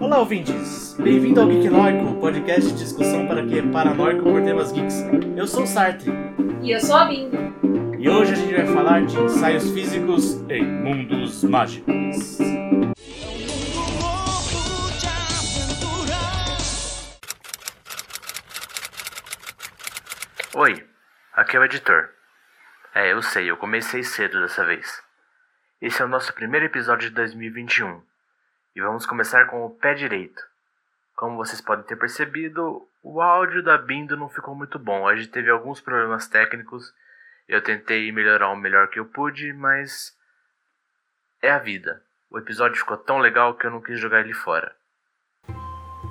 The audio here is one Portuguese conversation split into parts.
Olá, ouvintes! Bem-vindo ao Geek Noico, podcast de discussão para quem é paranoico por temas geeks. Eu sou o Sartre E eu sou a Bingo. e hoje a gente vai falar de ensaios físicos em mundos mágicos. Oi, aqui é o editor. É, eu sei, eu comecei cedo dessa vez. Esse é o nosso primeiro episódio de 2021 e vamos começar com o pé direito. Como vocês podem ter percebido, o áudio da Bindo não ficou muito bom. A gente teve alguns problemas técnicos. Eu tentei melhorar o melhor que eu pude, mas é a vida. O episódio ficou tão legal que eu não quis jogar ele fora.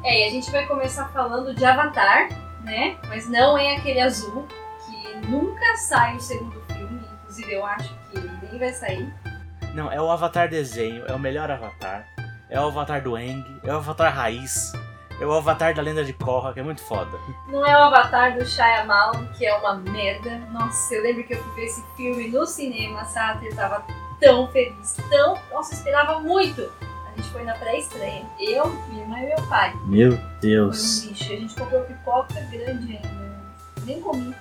É, e a gente vai começar falando de Avatar, né? Mas não é aquele azul, que nunca sai o segundo filme. Inclusive, eu acho que nem vai sair. Não, é o Avatar desenho, é o melhor Avatar. É o Avatar do Eng, é o Avatar raiz, é o Avatar da lenda de Korra, que é muito foda. Não é o Avatar do Shyamalan, que é uma merda. Nossa, eu lembro que eu fui ver esse filme no cinema, sabe? Eu tava tão feliz, tão... Nossa, eu esperava muito. A gente foi na pré-estreia. Eu, minha irmã e meu pai. Meu Foi um Deus. lixo. A gente comprou pipoca grande ainda. Nem comi.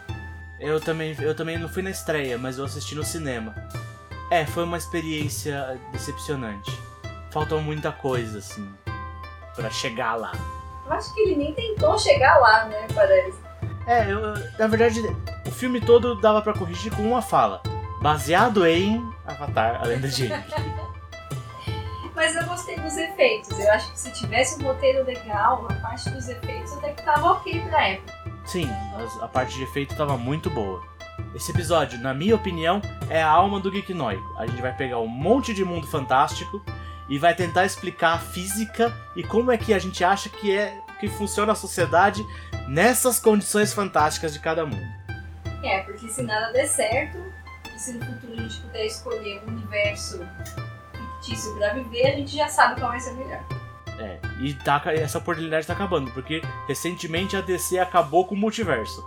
Eu também, eu também não fui na estreia, mas eu assisti no cinema. É, foi uma experiência decepcionante. Faltou muita coisa, assim, pra chegar lá. Eu acho que ele nem tentou chegar lá, né? Parece. É, eu, na verdade, o filme todo dava pra corrigir com uma fala. Baseado em Avatar, a lenda de Aang. Mas eu gostei dos efeitos. Eu acho que se tivesse um roteiro legal, a parte dos efeitos até que tava ok pra época. Sim, a parte de efeito tava muito boa. Esse episódio, na minha opinião, é a alma do Geek. A gente vai pegar um monte de mundo fantástico e vai tentar explicar a física e como é que a gente acha que é que funciona a sociedade nessas condições fantásticas de cada mundo. É, porque se nada der certo, e se no futuro a gente puder escolher um universo fictício pra viver, a gente já sabe qual vai ser o melhor. É, e tá, essa oportunidade tá acabando, porque recentemente a DC acabou com o multiverso.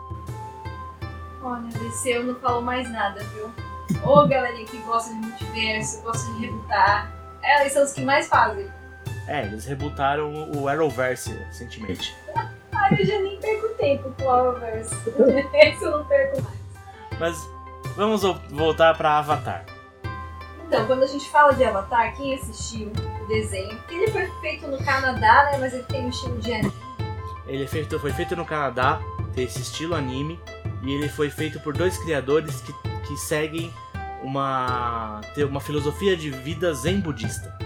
Olha, DC eu não falo mais nada, viu? Ô galerinha que gosta de multiverso, gosta de rebutar, é, eles são os que mais fazem. É, eles rebutaram o Arrowverse recentemente. Ah, eu já nem perco tempo com o Arrowverse. Esse eu não perco mais. Mas vamos vo- voltar pra Avatar. Então, quando a gente fala de Avatar, quem assistiu o desenho, ele foi feito no Canadá, né? Mas ele tem um estilo de anime. Ele é feito, foi feito no Canadá, tem esse estilo anime, e ele foi feito por dois criadores que, que seguem uma, uma filosofia de vida zen budista.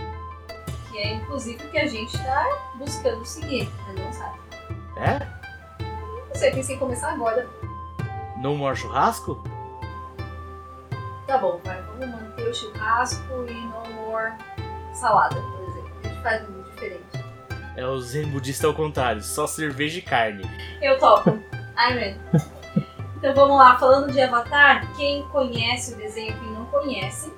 Que é inclusive o que a gente tá buscando seguir, mas não sabe. É? Não sei, pensei em começar agora. No More Churrasco? Tá bom, vai, vamos manter o churrasco e no more salada, por exemplo. A gente faz um diferente. É o zen budista ao contrário, só cerveja e carne. Eu topo. Amen. Então vamos lá, falando de Avatar, quem conhece o desenho, quem não conhece,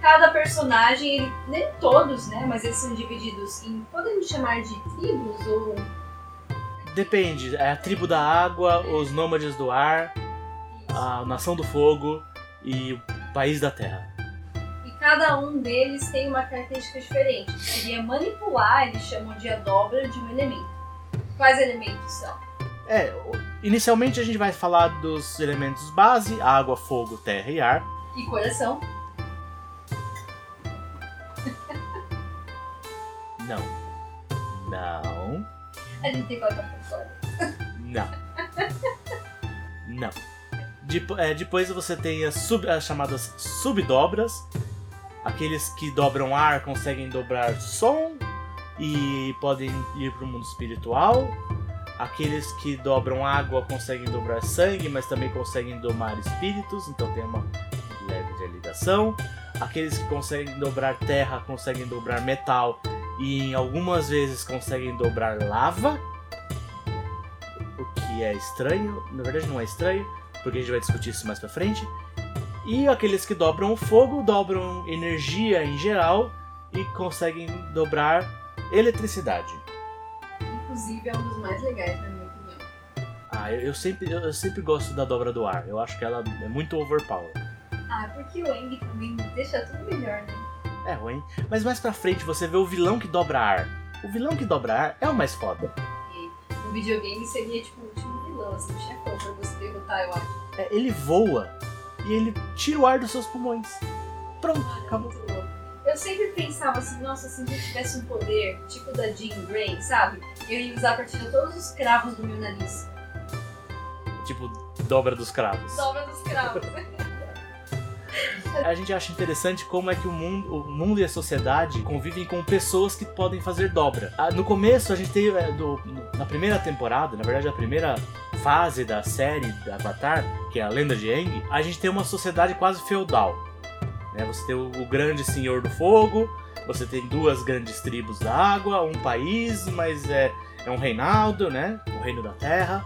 cada personagem, ele, nem todos, né? Mas eles são divididos em, podemos chamar de tribos ou Depende, é a tribo da água, os nômades do ar, a nação do fogo e o país da terra. E cada um deles tem uma característica diferente. Seria manipular, eles chamam de a dobra de um elemento. Quais elementos são? É, inicialmente a gente vai falar dos elementos base, água, fogo, terra e ar. E coração. Não. Não. A gente tem que colocar fora. Não. Não. É, depois você tem as, sub- as chamadas subdobras. Aqueles que dobram ar conseguem dobrar som e podem ir para o mundo espiritual. Aqueles que dobram água conseguem dobrar sangue, mas também conseguem domar espíritos, então tem uma leve ligação. Aqueles que conseguem dobrar terra conseguem dobrar metal e algumas vezes conseguem dobrar lava o que é estranho, na verdade não é estranho, porque a gente vai discutir isso mais pra frente. E aqueles que dobram fogo dobram energia em geral e conseguem dobrar eletricidade. Inclusive é um dos mais legais, na minha opinião. Ah, eu, eu sempre, eu, eu sempre gosto da dobra do ar. Eu acho que ela é muito overpower. Ah, porque o Eng também deixa tudo melhor, né? é ruim. Mas mais pra frente você vê o vilão que dobra ar. O vilão que dobra ar é o mais foda. No videogame seria tipo o último vilão, assim, o chefão pra você derrotar, eu acho. É, ele voa e ele tira o ar dos seus pulmões. Pronto, Mano, é acabou. louco. Eu sempre pensava assim, nossa, se eu tivesse um poder, tipo da Jean Grey, sabe? Eu ia usar pra tirar todos os cravos do meu nariz. Tipo, dobra dos cravos. Dobra dos cravos. A gente acha interessante como é que o mundo, o mundo e a sociedade convivem com pessoas que podem fazer dobra. Ah, No começo, a gente tem. é, do- na primeira temporada, na verdade, a primeira fase da série da Avatar, que é a Lenda de Aang, a gente tem uma sociedade quase feudal. Né? Você tem o, grande senhor do fogo, você tem duas grandes tribos da água, um país, mas é, é um reinado, né? O reino da terra.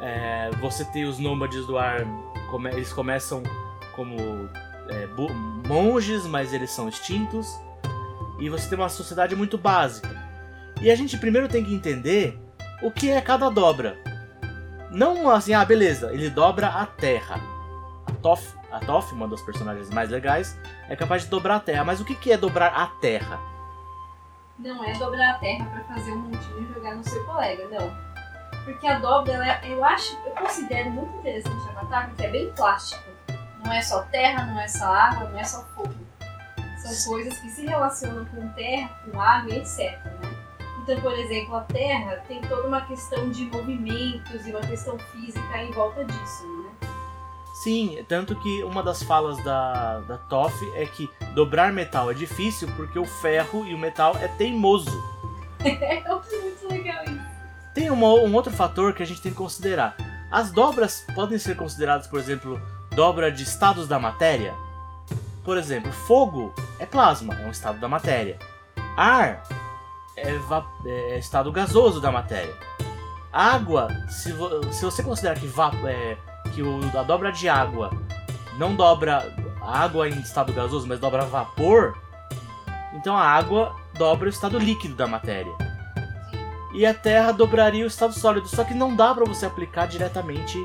É, você tem os nômades do ar, come- eles começam como é, monges, mas eles são extintos. E você tem uma sociedade muito básica. E a gente primeiro tem que entender o que é cada dobra. Não assim, ah, beleza, ele dobra a terra. Toph, a Toph, uma das personagens mais legais, é capaz de dobrar a terra. Mas o que que é dobrar a terra? Não é dobrar a terra pra fazer um montinho e jogar no seu colega, não. Porque a dobra, ela é- eu acho, eu considero muito interessante a Avatar porque é bem plástico. Não é só terra, não é só água, não é só fogo. São coisas que se relacionam com terra, com água etc. Né? Então, por exemplo, a terra tem toda uma questão de movimentos e uma questão física em volta disso, né? Sim, tanto que uma das falas da, da Toph é que dobrar metal é difícil porque o ferro e o metal é teimoso. É muito legal isso. Tem uma- um outro fator que a gente tem que considerar. As dobras podem ser consideradas, por exemplo, dobra de estados da matéria. Por exemplo, fogo é plasma, é um estado da matéria. Ar é, va- é estado gasoso da matéria. Água, se, vo- se você considerar que, é, que o, a dobra de água não dobra água em estado gasoso, mas dobra vapor, então a água dobra o estado líquido da matéria e a Terra dobraria o estado sólido. Só que não dá pra você aplicar diretamente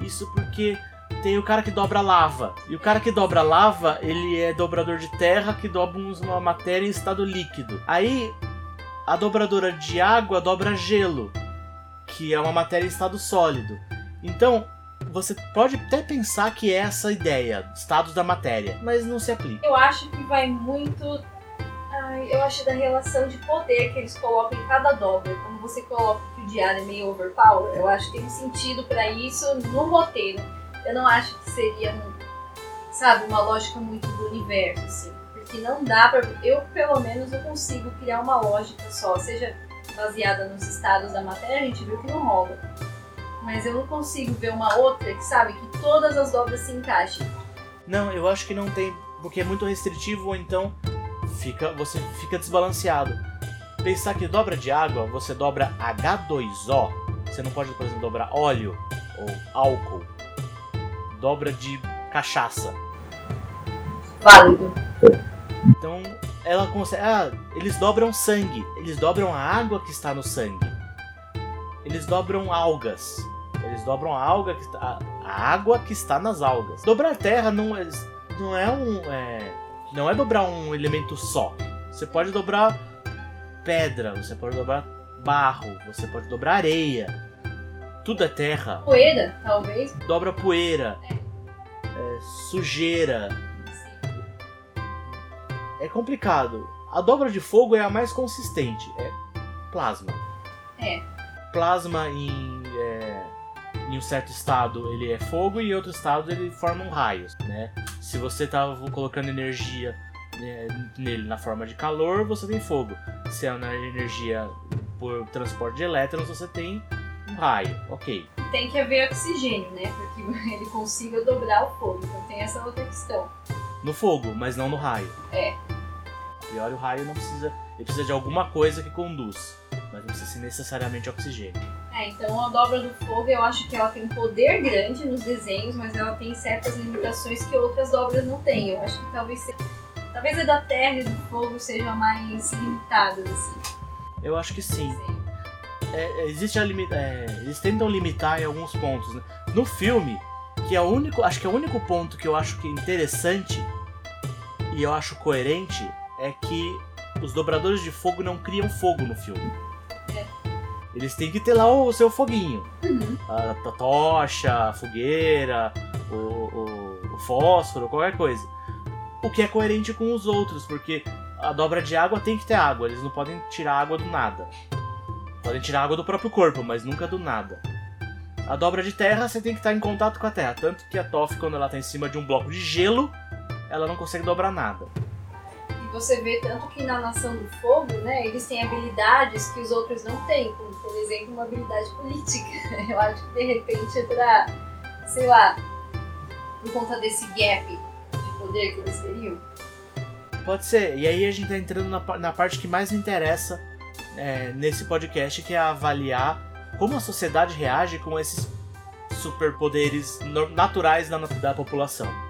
isso porque tem o cara que dobra lava. E o cara que dobra lava, ele é dobrador de terra que dobra uma matéria em estado líquido. Aí a dobradora de água dobra gelo, que é uma matéria em estado sólido. Então, você pode até pensar que é essa ideia, estados da matéria, mas não se aplica. Eu acho que vai muito. Ai, eu acho da relação de poder que eles colocam em cada dobra. Como você coloca que o diário é meio overpower, eu acho que tem sentido pra isso no roteiro. Eu não acho que seria, sabe, uma lógica muito do universo, assim. Porque não dá pra. Eu, pelo menos, eu consigo criar uma lógica só, seja baseada nos estados da matéria, a gente viu que não rola. Mas eu não consigo ver uma outra que, sabe, que todas as dobras se encaixem. Não, eu acho que não tem, porque é muito restritivo ou então fica, você fica desbalanceado. Pensar que dobra de água, você dobra H2O, você não pode, por exemplo, dobrar óleo ou álcool. Dobra de cachaça. Válido. Então, ela consegue, ah, eles dobram sangue, eles dobram a água que está no sangue. Eles dobram algas. Eles dobram a alga que a, a água que está nas algas. Dobrar terra não é, não é um é, não é dobrar um elemento só. Você pode dobrar pedra, você pode dobrar barro, você pode dobrar areia. Tudo é terra. Poeira, talvez. Dobra poeira, é, sujeira. É complicado. A dobra de fogo é a mais consistente. É plasma. É. Plasma em, é, em um certo estado ele é fogo e em outro estado ele forma um raio, né? Se você tá colocando energia né, nele na forma de calor, você tem fogo. Se é na energia por transporte de elétrons, você tem um raio. Ok. Tem que haver oxigênio, né? Para que ele consiga dobrar o fogo. Então tem essa outra questão. No fogo, mas não no raio. É. Pior o raio não precisa. Ele precisa de alguma coisa que conduz. Mas não precisa ser necessariamente oxigênio. É, então a dobra do fogo eu acho que ela tem um poder grande nos desenhos, mas ela tem certas limitações que outras dobras não têm. Eu acho que talvez se- talvez a da terra e do fogo sejam mais limitadas, assim. Eu acho que sim. É, é, existe a limi- é, eles tentam limitar em alguns pontos. Né? No filme, que é o único. Acho que é o único ponto que eu acho que é interessante e eu acho coerente é que os dobradores de fogo não criam fogo no filme. É. Eles têm que ter lá o seu foguinho. Uhum. A, a tocha, a fogueira, o, o- o fósforo, qualquer coisa. O que é coerente com os outros, porque a dobra de água tem que ter água, eles não podem tirar água do nada. Podem tirar água do próprio corpo, mas nunca do nada. A dobra de terra, você tem que estar em contato com a terra. Tanto que a Toff, quando ela está em cima de um bloco de gelo, ela não consegue dobrar nada. Você vê tanto que na Nação do Fogo, né, eles têm habilidades que os outros não têm, como por exemplo uma habilidade política. Eu acho que de repente é sei lá, por conta desse gap de poder que eles teriam. Pode ser. E aí a gente tá entrando na, na parte que mais me interessa é, nesse podcast, que é avaliar como a sociedade reage com esses superpoderes naturais da, da população.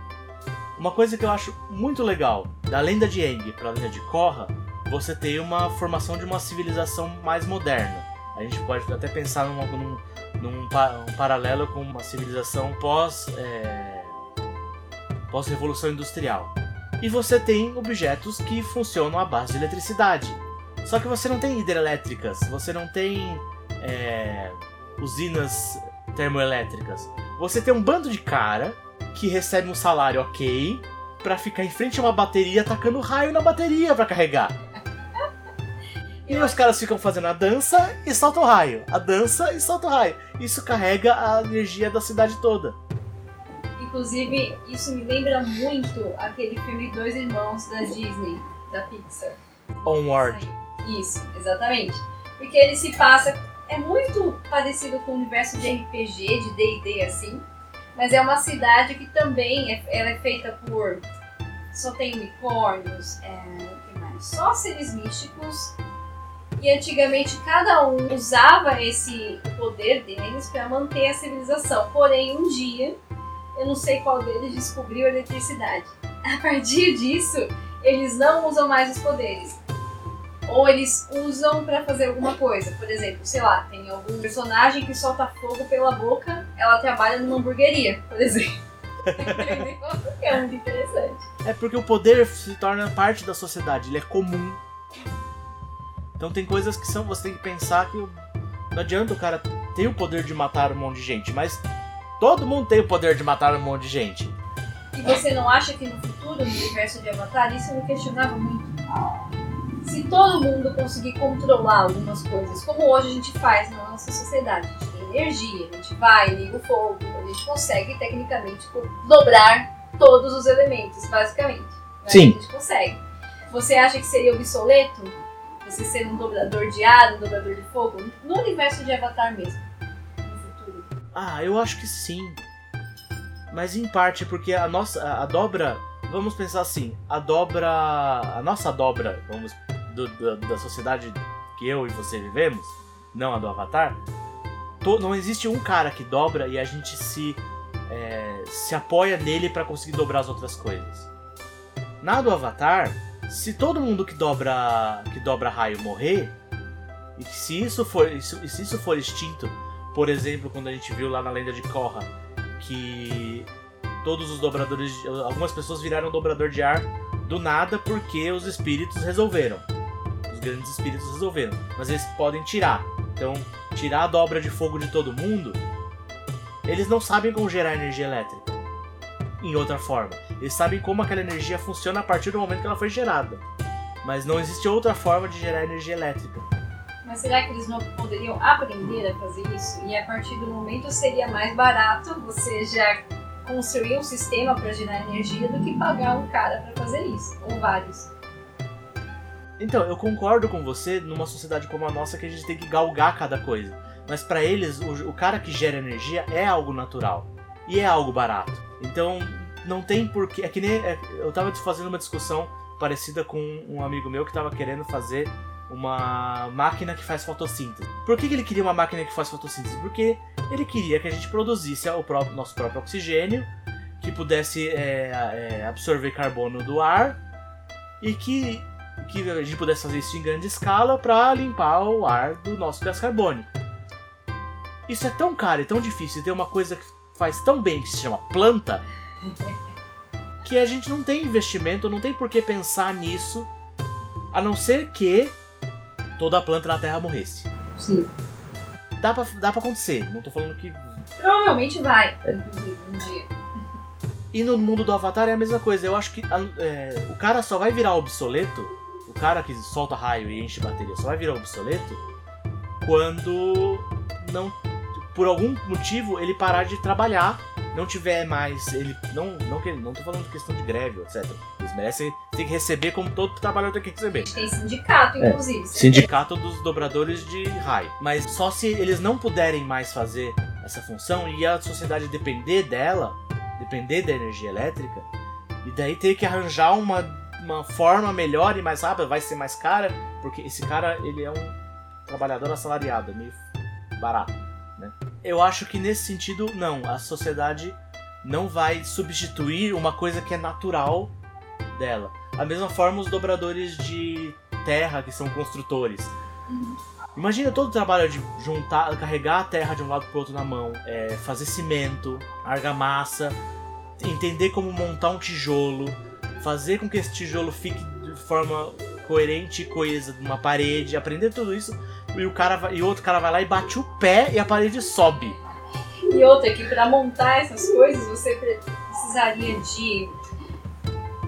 Uma coisa que eu acho muito legal, da lenda de Aang para a lenda de Korra, você tem uma formação de uma civilização mais moderna. A gente pode até pensar num, num pa- um paralelo com uma civilização pós é, pós revolução industrial. E você tem objetos que funcionam à base de eletricidade. Só que você não tem hidrelétricas, você não tem é, usinas termoelétricas. Você tem um bando de cara que recebe um salário ok pra ficar em frente a uma bateria tacando raio na bateria pra carregar. E os caras ficam fazendo a dança e soltam raio. A dança e soltam raio. Isso carrega a energia da cidade toda. Inclusive, isso me lembra muito aquele filme Dois Irmãos da Disney, da Pixar. Onward. Isso, exatamente. Porque ele se passa. É muito parecido com o universo de RPG, de DD assim. Mas é uma cidade que também é, ela é feita por. Só tem unicórnios, é, mais? Só seres místicos. E antigamente cada um usava esse poder deles para manter a civilização. Porém, um dia, eu não sei qual deles descobriu a eletricidade. A partir disso, eles não usam mais os poderes ou eles usam pra fazer alguma coisa. Por exemplo, sei lá, tem algum personagem que solta fogo pela boca, ela trabalha numa hamburgueria, por exemplo. É muito interessante. É porque o poder se torna parte da sociedade, ele é comum. Então tem coisas que são. Você tem que pensar que não adianta o cara ter o poder de matar um monte de gente, mas todo mundo tem o poder de matar um monte de gente. E você não acha que no futuro, no universo de Avatar, isso eu me questionava muito? Se todo mundo conseguir controlar algumas coisas, como hoje a gente faz na nossa sociedade, a gente tem energia, a gente vai, liga o fogo, a gente consegue tecnicamente dobrar todos os elementos, basicamente. né? Sim. A gente consegue. Você acha que seria obsoleto você ser um dobrador de ar, um dobrador de fogo? No universo de Avatar mesmo, no futuro. Ah, eu acho que sim. Mas em parte porque a nossa a dobra, vamos pensar assim, a dobra, a nossa dobra, vamos do- da- da sociedade que eu e você vivemos, não a do Avatar, to- não existe um cara que dobra e a gente se é, se apoia nele pra conseguir dobrar as outras coisas. Na do Avatar, se todo mundo que dobra que dobra raio morrer, e se isso for isso, e se isso for extinto, por exemplo, quando a gente viu lá na lenda de Korra que todos os dobradores, algumas pessoas viraram dobrador de ar do nada porque os espíritos resolveram. Grandes espíritos resolveram, mas eles podem tirar. Então, tirar a dobra de fogo de todo mundo, eles não sabem como gerar energia elétrica. Em outra forma, eles sabem como aquela energia funciona a partir do momento que ela foi gerada. Mas não existe outra forma de gerar energia elétrica. Mas será que eles não poderiam aprender a fazer isso? E a partir do momento seria mais barato você já construir um sistema para gerar energia do que pagar um cara para fazer isso, ou vários. Então, eu concordo com você numa sociedade como a nossa que a gente tem que galgar cada coisa. Mas pra eles, o, o cara que gera energia é algo natural. E é algo barato. Então, não tem porquê. É que nem. é- eu tava fazendo uma discussão parecida com um amigo meu que tava querendo fazer uma máquina que faz fotossíntese. Por que, que ele queria uma máquina que faz fotossíntese? Porque ele queria que a gente produzisse o próprio, nosso próprio oxigênio, que pudesse é, é, absorver carbono do ar e que que a gente pudesse fazer isso em grande escala para limpar o ar do nosso gás carbônico. Isso é tão caro e tão difícil, e tem uma coisa que faz tão bem que se chama planta, que a gente não tem investimento, não tem por que pensar nisso A não ser que toda a planta na Terra morresse. Sim. Dá pra, dá pra acontecer, não tô falando que. Provavelmente vai, inclusive, um dia. E no mundo do Avatar é a mesma coisa. Eu acho que é, o cara só vai virar obsoleto, cara que solta raio e enche bateria só vai virar obsoleto quando não. Por algum motivo ele parar de trabalhar, não tiver mais. Ele. Não, não, que- não tô falando de questão de greve, etc. Eles merecem tem que receber como todo trabalhador tem que receber. Tem sindicato, É. inclusive. Sindicato dos dobradores de raio. Mas só se eles não puderem mais fazer essa função e a sociedade depender dela, depender da energia elétrica, e daí ter que arranjar uma, uma forma melhor e mais rápida, vai ser mais cara, porque esse cara ele é um trabalhador assalariado, é meio barato. Né? Eu acho que nesse sentido, não, a sociedade não vai substituir uma coisa que é natural dela. Da mesma forma, os dobradores de terra, que são construtores. Imagina todo o trabalho de juntar, carregar a terra de um lado pro outro na mão, é, fazer cimento, argamassa, entender como montar um tijolo, fazer com que esse tijolo fique de forma coerente e coesa numa parede, aprender tudo isso, e o cara vai- e outro cara vai lá e bate o pé e a parede sobe. E outra, que pra montar essas coisas você pre- precisaria de,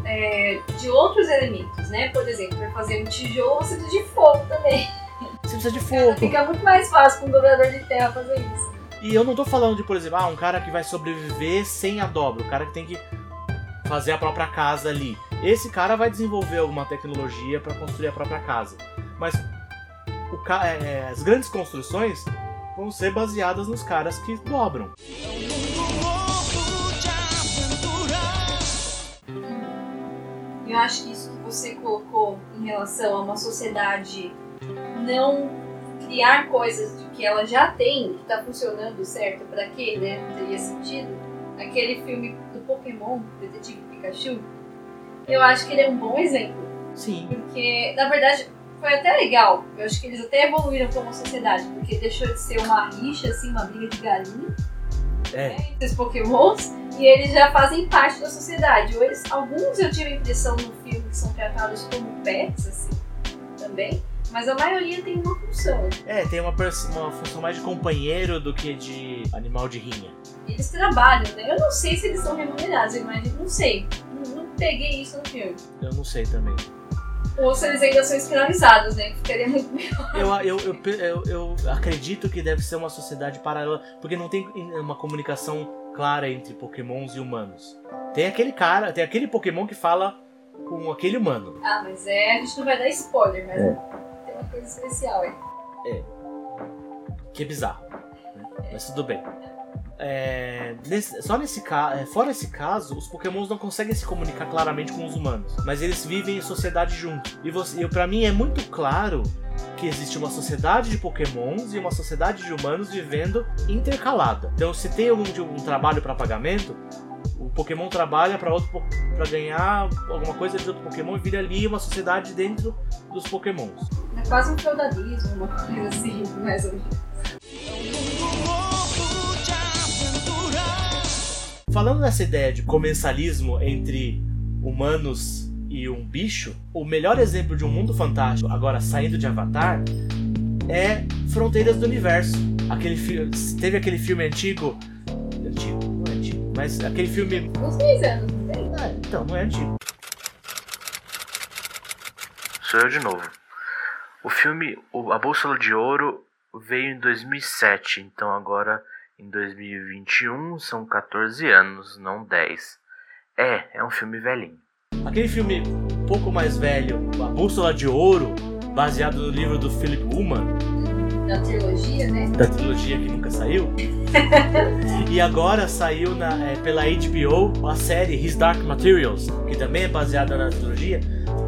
é, de outros elementos, né? Por exemplo, pra fazer um tijolo você precisa de fogo também. Você precisa de fogo. Fica muito mais fácil com um dobrador de terra fazer isso. E eu não tô falando de, por exemplo, ah, um cara que vai sobreviver sem a dobra, o cara que tem que fazer a própria casa ali. Esse cara vai desenvolver alguma tecnologia para construir a própria casa. Mas ca- é, as grandes construções vão ser baseadas nos caras que dobram. Eu acho que isso que você colocou em relação a uma sociedade não criar coisas de que ela já tem, que tá funcionando certo, pra quê, né? Não teria sentido. Aquele filme do Pokémon, Detetive Pikachu, eu acho que ele é um bom exemplo. Sim. Porque, na verdade, foi até legal. Eu acho que eles até evoluíram como sociedade, porque deixou de ser uma rixa, assim, uma briga de galinha É. né, entre os pokémons, e eles já fazem parte da sociedade. Ou eles, alguns eu tive a impressão no filme que são tratados como pets, assim, também, mas a maioria tem uma função. É, tem uma, uma função mais de companheiro do que de animal de rinha. Eles trabalham, né? Eu não sei se eles são remunerados, eu imagino, não sei. Não, não peguei isso no filme. Eu não sei também. Ou se eles ainda são escravizados, né? Que ficaria muito melhor. Eu, eu, eu, eu acredito que deve ser uma sociedade paralela, porque não tem uma comunicação clara entre pokémons e humanos. Tem aquele cara, tem aquele pokémon que fala com aquele humano. Ah, mas é, a gente não vai dar spoiler, mas É. coisa especial aí. Que é bizarro. né? Mas tudo bem. É, nesse- só nesse caso, fora esse caso, os pokémons não conseguem se comunicar claramente com os humanos, mas eles vivem em sociedade junto. E você, para mim é muito claro que existe uma sociedade de pokémons e uma sociedade de humanos vivendo intercalada. Então, se tem algum de- um trabalho para pagamento, Pokémon trabalha para outro para ganhar alguma coisa de outro Pokémon e vira ali uma sociedade dentro dos Pokémons. É quase um feudalismo, uma coisa assim, mais ou menos. Falando nessa ideia de comensalismo entre humanos e um bicho, o melhor exemplo de um mundo fantástico, agora saindo de Avatar, é Fronteiras do Universo. Aquele teve aquele filme antigo, antigo, mas aquele filme, Uns 10 anos, não tem? ah, então não é antigo. Sou eu de novo. O filme A Bússola de Ouro veio em 2007, então agora em 2021 são 14 anos, não 10. É, é um filme velhinho. Aquele filme um pouco mais velho, A Bússola de Ouro, baseado no livro do Philip Pullman, Da trilogia, né? da trilogia que nunca saiu. e agora saiu na, é, pela HBO a série His Dark Materials, que também é baseada na trilogia,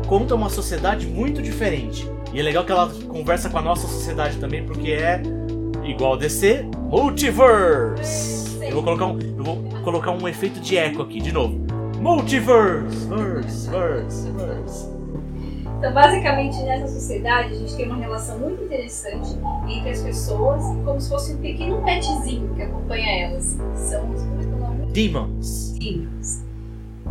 conta uma sociedade muito diferente. E é legal que ela conversa com a nossa sociedade também, porque é igual DC, Multiverse! Eu vou colocar um, eu vou colocar um efeito de eco aqui, de novo. Multiverse! Verse, verse, verse. Então, basicamente, nessa sociedade, a gente tem uma relação muito interessante entre as pessoas, como se fosse um pequeno petzinho que acompanha elas. São os, é? Demons. Demons.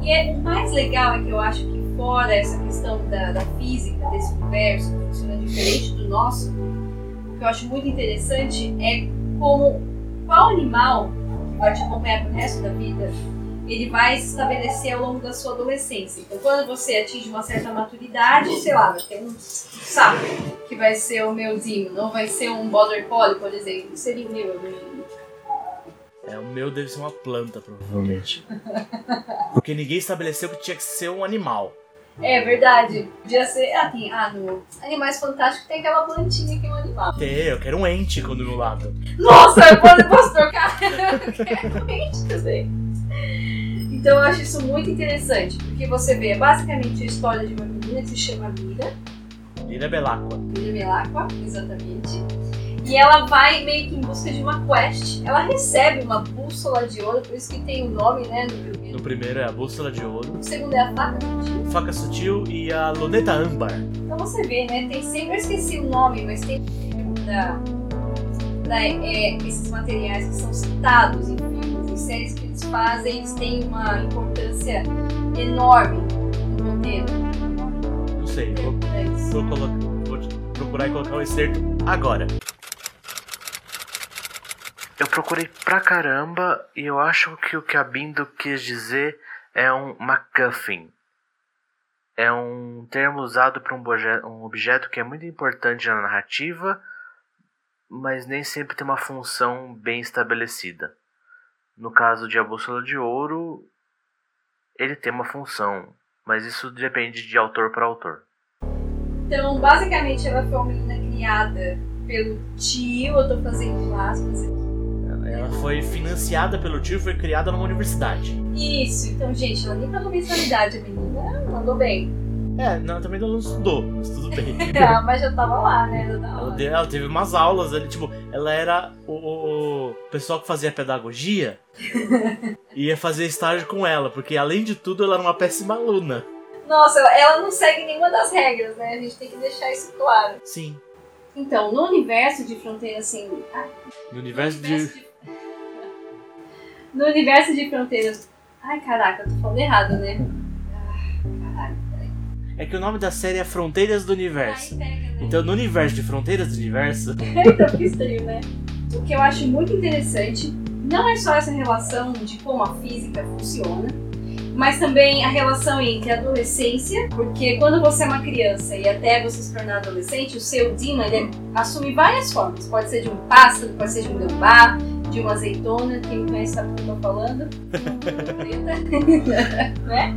E é, o mais legal é que eu acho que fora essa questão da, da física desse universo, que funciona diferente do nosso, o que eu acho muito interessante é como qual animal que vai te acompanhar pro resto da vida, ele vai se estabelecer ao longo da sua adolescência. Então, quando você atinge uma certa maturidade, sei lá, vai ter um sapo que vai ser o meu Demon, ou vai ser um Border Collie, por exemplo, seria o meu, eu. É, o meu deve ser uma planta, provavelmente. Porque ninguém estabeleceu que tinha que ser um animal. É verdade. Podia ser. Ah, tem, ah, no Animais Fantásticos tem aquela plantinha que é um animal. Tem, eu quero um ente quando do meu lado. Nossa, eu posso, posso trocar? Eu quero um ente também. Então eu acho isso muito interessante, porque você vê basicamente a história de uma menina que se chama Mira, Lira Belacqua. Mira Belacqua, exatamente. E ela vai meio que em busca de uma quest. Ela recebe uma bússola de ouro, por isso que tem o nome, né, no primeiro. No primeiro é a Bússola de Ouro, No segundo é a faca tio. Faca Sutil e a Luneta Âmbar. Então você vê, né? Tem sempre, eu esqueci o nome, mas tem pra, pra, é, esses materiais que são citados em filmes, em séries que eles fazem, eles têm uma importância enorme no roteiro. Não sei, eu vou, É vou, colocar, vou procurar e colocar o excerto agora. Eu procurei pra caramba e eu acho que o que a Bindo quis dizer é um MacGuffin. É um termo usado para um, um objeto que é muito importante na narrativa, mas nem sempre tem uma função bem estabelecida. No caso de A Bússola de Ouro, ele tem uma função, mas isso depende de autor para autor. Então, basicamente, ela foi uma menina criada pelo tio, eu tô fazendo aspas aqui. Ela foi financiada pelo tio e foi criada numa universidade. Isso, então, gente, ela nem pagou mensalidade, a menina mandou bem. É, não, também ela não estudou, mas tudo bem. Ah, mas já tava lá, né? Ela, de- ela teve umas aulas ali, tipo, ela era o, o- pessoal que fazia pedagogia ia fazer estágio com ela, porque além de tudo ela era uma péssima aluna. Nossa, ela- não segue nenhuma das regras, né? A gente tem que deixar isso claro. Sim. Então, no universo de Fronteira Sem ah, No universo de. No universo de Fronteiras. Ai, caraca, eu tô falando errado, né? É que o nome da série é Fronteiras do Universo. Pega, né? Então no universo de Fronteiras do Universo, então que estranho, né? O que eu acho muito interessante não é só essa relação de como a física funciona, mas também a relação entre a adolescência, porque quando você é uma criança e até você se tornar adolescente, o seu Dima ele assume várias formas. Pode ser de um pássaro, pode ser de um gambá, de uma azeitona, quem me conhece sabe o que eu tô falando. Né?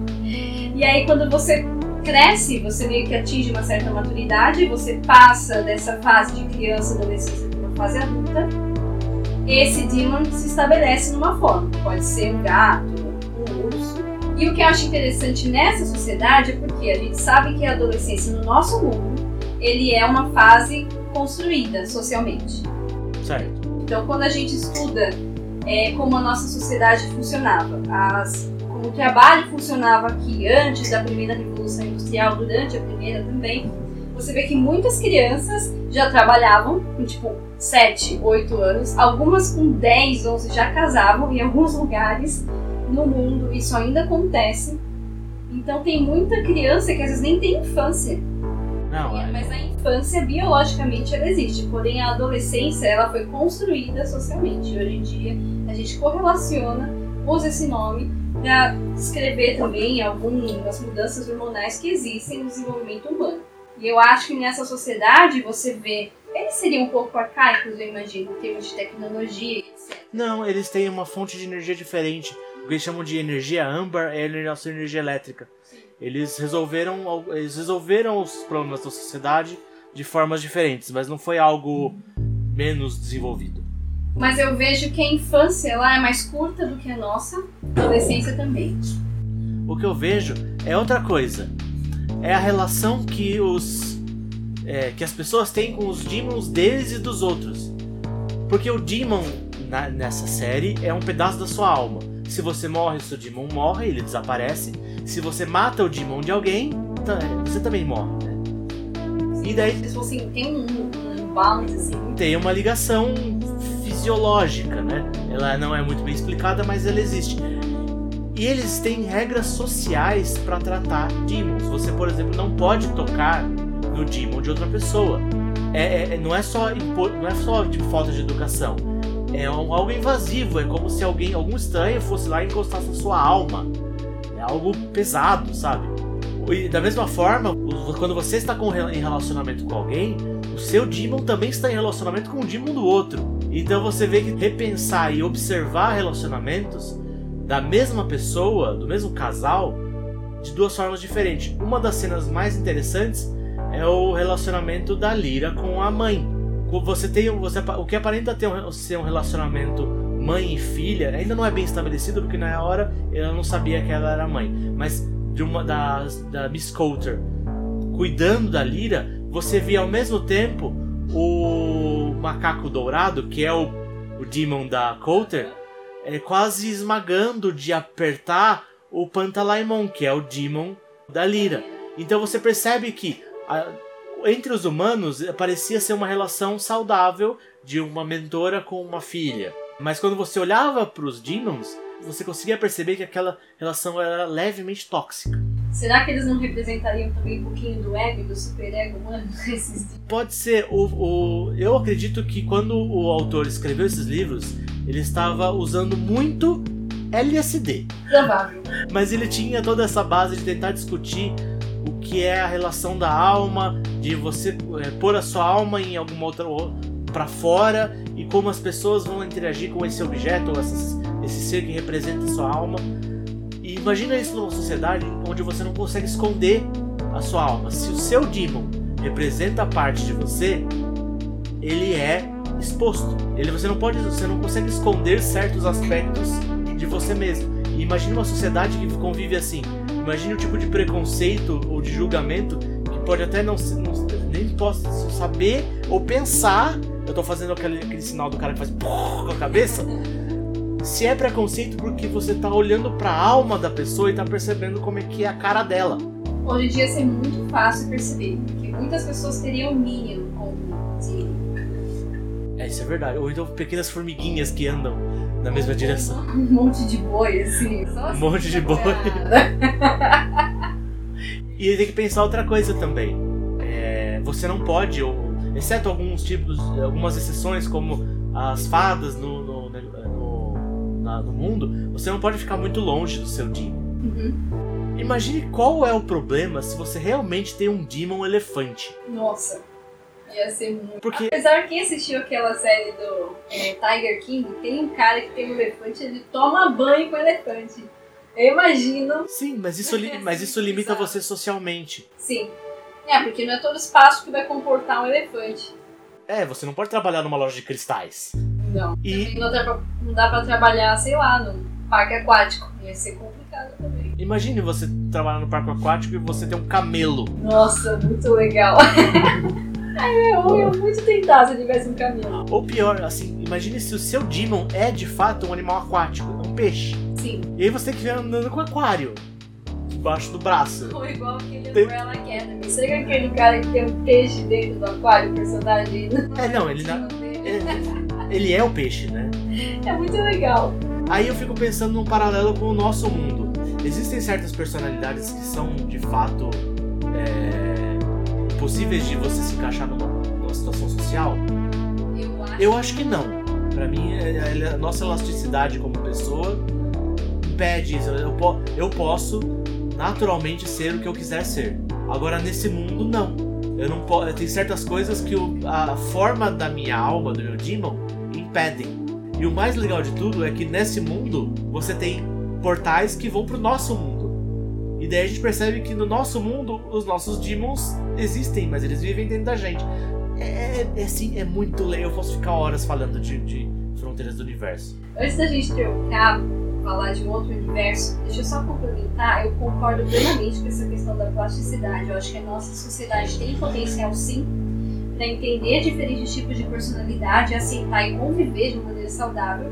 E aí quando você cresce, você meio que atinge uma certa maturidade, você passa dessa fase de criança, adolescência para uma fase adulta, esse demon se estabelece numa forma. Pode ser um gato, um urso. E o que eu acho interessante nessa sociedade é porque a gente sabe que a adolescência no nosso mundo, ele é uma fase construída socialmente. certo? Então, quando a gente estuda é, como a nossa sociedade funcionava, as, o trabalho funcionava aqui antes da primeira revolução industrial, durante a primeira também, você vê que muitas crianças já trabalhavam com tipo 7, 8 anos, algumas com 10, 11 já casavam, em alguns lugares no mundo isso ainda acontece. Então tem muita criança que às vezes nem tem infância. Não, é. Mas a infância, biologicamente, ela existe. Porém, a adolescência, ela foi construída socialmente. Hoje em dia, a gente correlaciona, usa esse nome para descrever também algumas mudanças hormonais que existem no desenvolvimento humano. E eu acho que nessa sociedade, você vê... Eles seriam um pouco arcaicos, eu imagino, em termos de tecnologia, etc. Não, eles têm uma fonte de energia diferente. O que eles chamam de energia âmbar é a nossa energia elétrica. Eles resolveram, eles resolveram os problemas da sociedade de formas diferentes, mas não foi algo menos desenvolvido. Mas eu vejo que a infância lá é mais curta do que a nossa, a adolescência também. O que eu vejo é outra coisa. É a relação que os é, que as pessoas têm com os demons deles e dos outros. Porque o demon na- nessa série é um pedaço da sua alma. Se você morre, seu demon morre, ele desaparece. Se você mata o demon de alguém, você também morre. Né? E daí Eles fossem, tem um, um balance assim. tem uma ligação fisiológica, né? Ela não é muito bem explicada, mas ela existe. E eles têm regras sociais para tratar demons. Você, por exemplo, não pode tocar no demon de outra pessoa. É, é não é só não é só de falta de educação. É um, algo invasivo. É como se alguém, algum estranho, fosse lá e encostasse na sua alma. É algo pesado, sabe? E da mesma forma, quando você está com, em relacionamento com alguém, o seu demon também está em relacionamento com o demon do outro. Então você vê que repensar e observar relacionamentos da mesma pessoa, do mesmo casal, de duas formas diferentes. Uma das cenas mais interessantes é o relacionamento da Lira com a mãe. Você tem você, o que aparenta ter um, ser um relacionamento mãe e filha ainda não é bem estabelecido porque na hora ela não sabia que ela era mãe, mas de uma da, da Miss Coulter cuidando da Lira, você via ao mesmo tempo o macaco dourado, que é o, o demon da Coulter, é quase esmagando de apertar o Pantalaimon, que é o demon da Lira. Então você percebe que a, entre os humanos parecia ser uma relação saudável de uma mentora com uma filha. Mas quando você olhava para os demons, você conseguia perceber que aquela relação era levemente tóxica. Será que eles não representariam também um pouquinho do ego, do superego humano? Pode ser. O, o, eu acredito que quando o autor escreveu esses livros, ele estava usando muito LSD. Provável. Mas ele tinha toda essa base de tentar discutir o que é a relação da alma, de você é, pôr a sua alma em alguma outra para fora e como as pessoas vão interagir com esse objeto ou essas, esse ser que representa a sua alma. Imagina isso numa sociedade onde você não consegue esconder a sua alma. Se o seu demon representa parte de você, ele é exposto. Ele você não pode, você não consegue esconder certos aspectos de você mesmo. E imagine uma sociedade que convive assim. Imagine o tipo de preconceito ou de julgamento que pode até não, não nem possa saber ou pensar. Eu tô fazendo aquele, aquele sinal do cara que faz com a cabeça se é preconceito porque você tá olhando para a alma da pessoa e tá percebendo como é que é a cara dela. Hoje em dia é muito fácil perceber, porque muitas pessoas teriam mínimo como de... É, isso é verdade. Ou então pequenas formiguinhas que andam na mesma direção. Um monte de boi, assim. Só um monte de boi. e tem que pensar outra coisa também. É, você não pode, ou, exceto alguns tipos, algumas exceções, como as fadas no, na, no mundo, você não pode ficar muito longe do seu demon. Uhum. Imagine qual é o problema se você realmente tem um demon elefante. Nossa. Ia ser muito. Porque... Apesar que quem assistiu aquela série do é, Tiger King, tem um cara que tem um elefante, ele toma banho com o elefante. Eu imagino. Sim, mas isso, li mas isso limita você socialmente. Sim. É, porque não é todo espaço que vai comportar um elefante. É, você não pode trabalhar numa loja de cristais. Não. E... Não, dá pra, não dá pra trabalhar, sei lá, num parque aquático. Ia ser complicado também. Imagine você trabalhar no parque aquático e você ter um camelo. Nossa, muito legal. eu ia muito tentar se eu tivesse um camelo. Ou pior, assim, imagine se o seu Demon é de fato um animal aquático, um peixe. Sim. E aí você tem que ir andando com aquário. Debaixo do braço. Ou igual aquele tem... Umbrella Academy. Será que aquele cara que tem um peixe dentro do aquário, o personagem? É, não, ele não. Ele ele é o peixe, né? É muito legal. Aí eu fico pensando num paralelo com o nosso mundo. Existem certas personalidades que são de fato é, possíveis de você se encaixar numa, numa situação social? Eu acho, eu acho que não. Para mim, é, é, a nossa elasticidade como pessoa impede isso. Eu, eu posso naturalmente ser o que eu quiser ser. Agora, nesse mundo, não. Eu não posso. Tem certas coisas que o, a forma da minha alma, do meu demon, impedem. E o mais legal de tudo é que nesse mundo você tem portais que vão pro nosso mundo. E daí a gente percebe que no nosso mundo os nossos demons existem, mas eles vivem dentro da gente. É, é assim, é muito legal. Eu posso ficar horas falando de, de fronteiras do universo. Antes da gente trocar, falar de um outro universo, deixa eu só complementar. Eu concordo plenamente com essa questão da plasticidade. Eu acho que a nossa sociedade tem potencial sim para entender diferentes tipos de personalidade, aceitar e conviver de uma maneira saudável.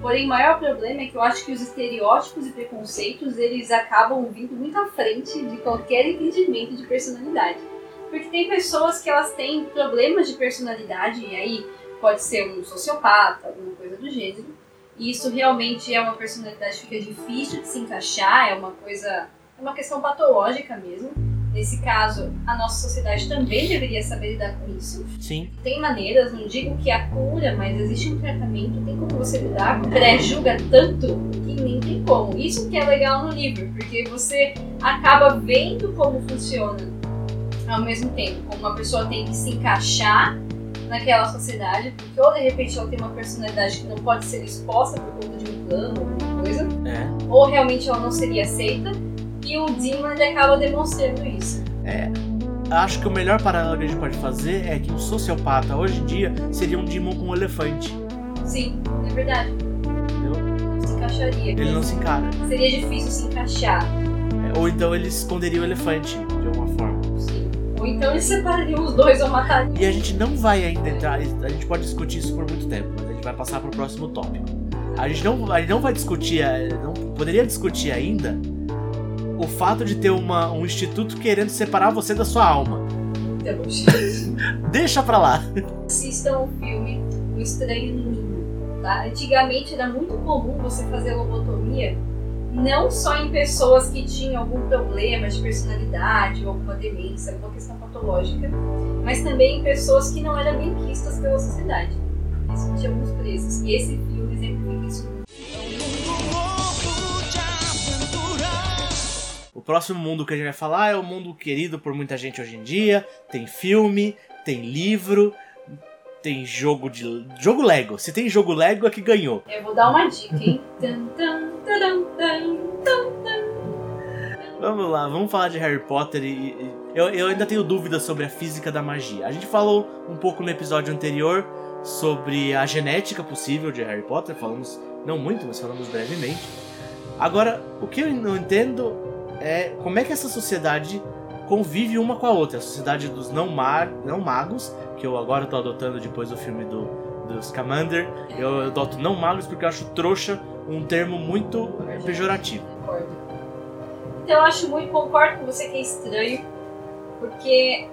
Porém, o maior problema é que eu acho que os estereótipos e preconceitos eles acabam vindo muito à frente de qualquer entendimento de personalidade. Porque tem pessoas que elas têm problemas de personalidade, e aí pode ser um sociopata, alguma coisa do gênero, E isso realmente é uma personalidade que fica difícil de se encaixar, é uma coisa, é uma questão patológica mesmo. Nesse caso, a nossa sociedade também deveria saber lidar com isso. Sim. Tem maneiras, não digo que a cura, mas existe um tratamento, tem como você lidar. Pré-julga tanto que nem tem como. Isso que é legal no livro, porque você acaba vendo como funciona ao mesmo tempo. Como uma pessoa tem que se encaixar naquela sociedade, porque ou de repente ela tem uma personalidade que não pode ser exposta por conta de um plano, alguma coisa, É. ou realmente ela não seria aceita. E o Demon acaba demonstrando isso. Acho que o melhor paralelo que a gente pode fazer é que um sociopata hoje em dia seria um demon com um elefante. Sim, é verdade. Entendeu? Se encaixaria. Ele não se encara. Seria difícil se encaixar. É, Ou então ele esconderia o elefante de alguma forma. Sim. Ou então eles separariam os dois ou matariam. E a gente não vai ainda entrar, a gente pode discutir isso por muito tempo, mas a gente vai passar pro próximo tópico. A gente não, a gente não vai discutir, não poderia discutir ainda o fato de ter uma, um instituto querendo separar você da sua alma. Então, gente, Deixa pra lá. assistam o filme O Estranho no Ninho. Tá? Antigamente era muito comum você fazer lobotomia não só em pessoas que tinham algum problema de personalidade, ou alguma demência, alguma questão patológica, mas também em pessoas que não eram bem quistas pela sociedade. Isso tinha alguns presos. E esse O próximo mundo que a gente vai falar é o mundo querido por muita gente hoje em dia. Tem filme, tem livro, tem jogo de. jogo Lego. Se tem jogo Lego é que ganhou. Eu vou dar uma dica, hein? Vamos lá, vamos falar de Harry Potter e. e- eu, eu ainda tenho dúvidas sobre a física da magia. A gente falou um pouco no episódio anterior sobre a genética possível de Harry Potter, falamos não muito, mas falamos brevemente. Agora, o que eu não entendo é como é que essa sociedade convive uma com a outra. A sociedade dos não, mar, não magos, que eu agora tô adotando depois do filme do, do Scamander, eu adoto não magos porque eu acho trouxa um termo muito pejorativo. Concordo. Então eu acho muito, concordo com você que é estranho, porque,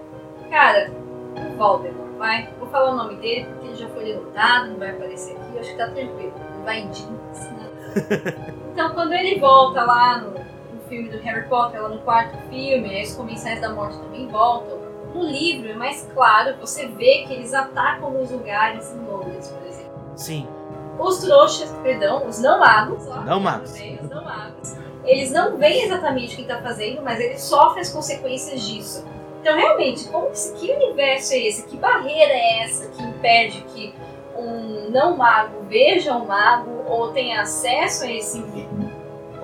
cara, o Voldemort, vai, vou falar o nome dele porque ele já foi derrotado, não vai aparecer aqui, eu acho que tá tranquilo, ele vai em Jinx, né? então quando ele volta lá no filme do Harry Potter, lá no quarto filme, aí os Comensais da Morte também voltam, no livro é mais claro, você vê que eles atacam os lugares em Londres, por exemplo. Sim, Os trouxas, perdão, os não magos, Não magos. os não magos, eles não veem exatamente o que está fazendo, mas eles sofrem as consequências disso. Então, realmente, como que, que universo é esse? Que barreira é essa que impede que um não mago veja um mago ou tenha acesso a esse?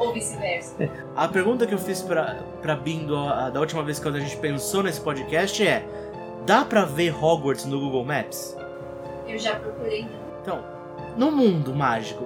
Ou vice-versa? A pergunta que eu fiz pra, pra Bindo a- da última vez que a gente pensou nesse podcast é: dá pra ver Hogwarts no Google Maps? Eu já procurei. Então, no mundo mágico,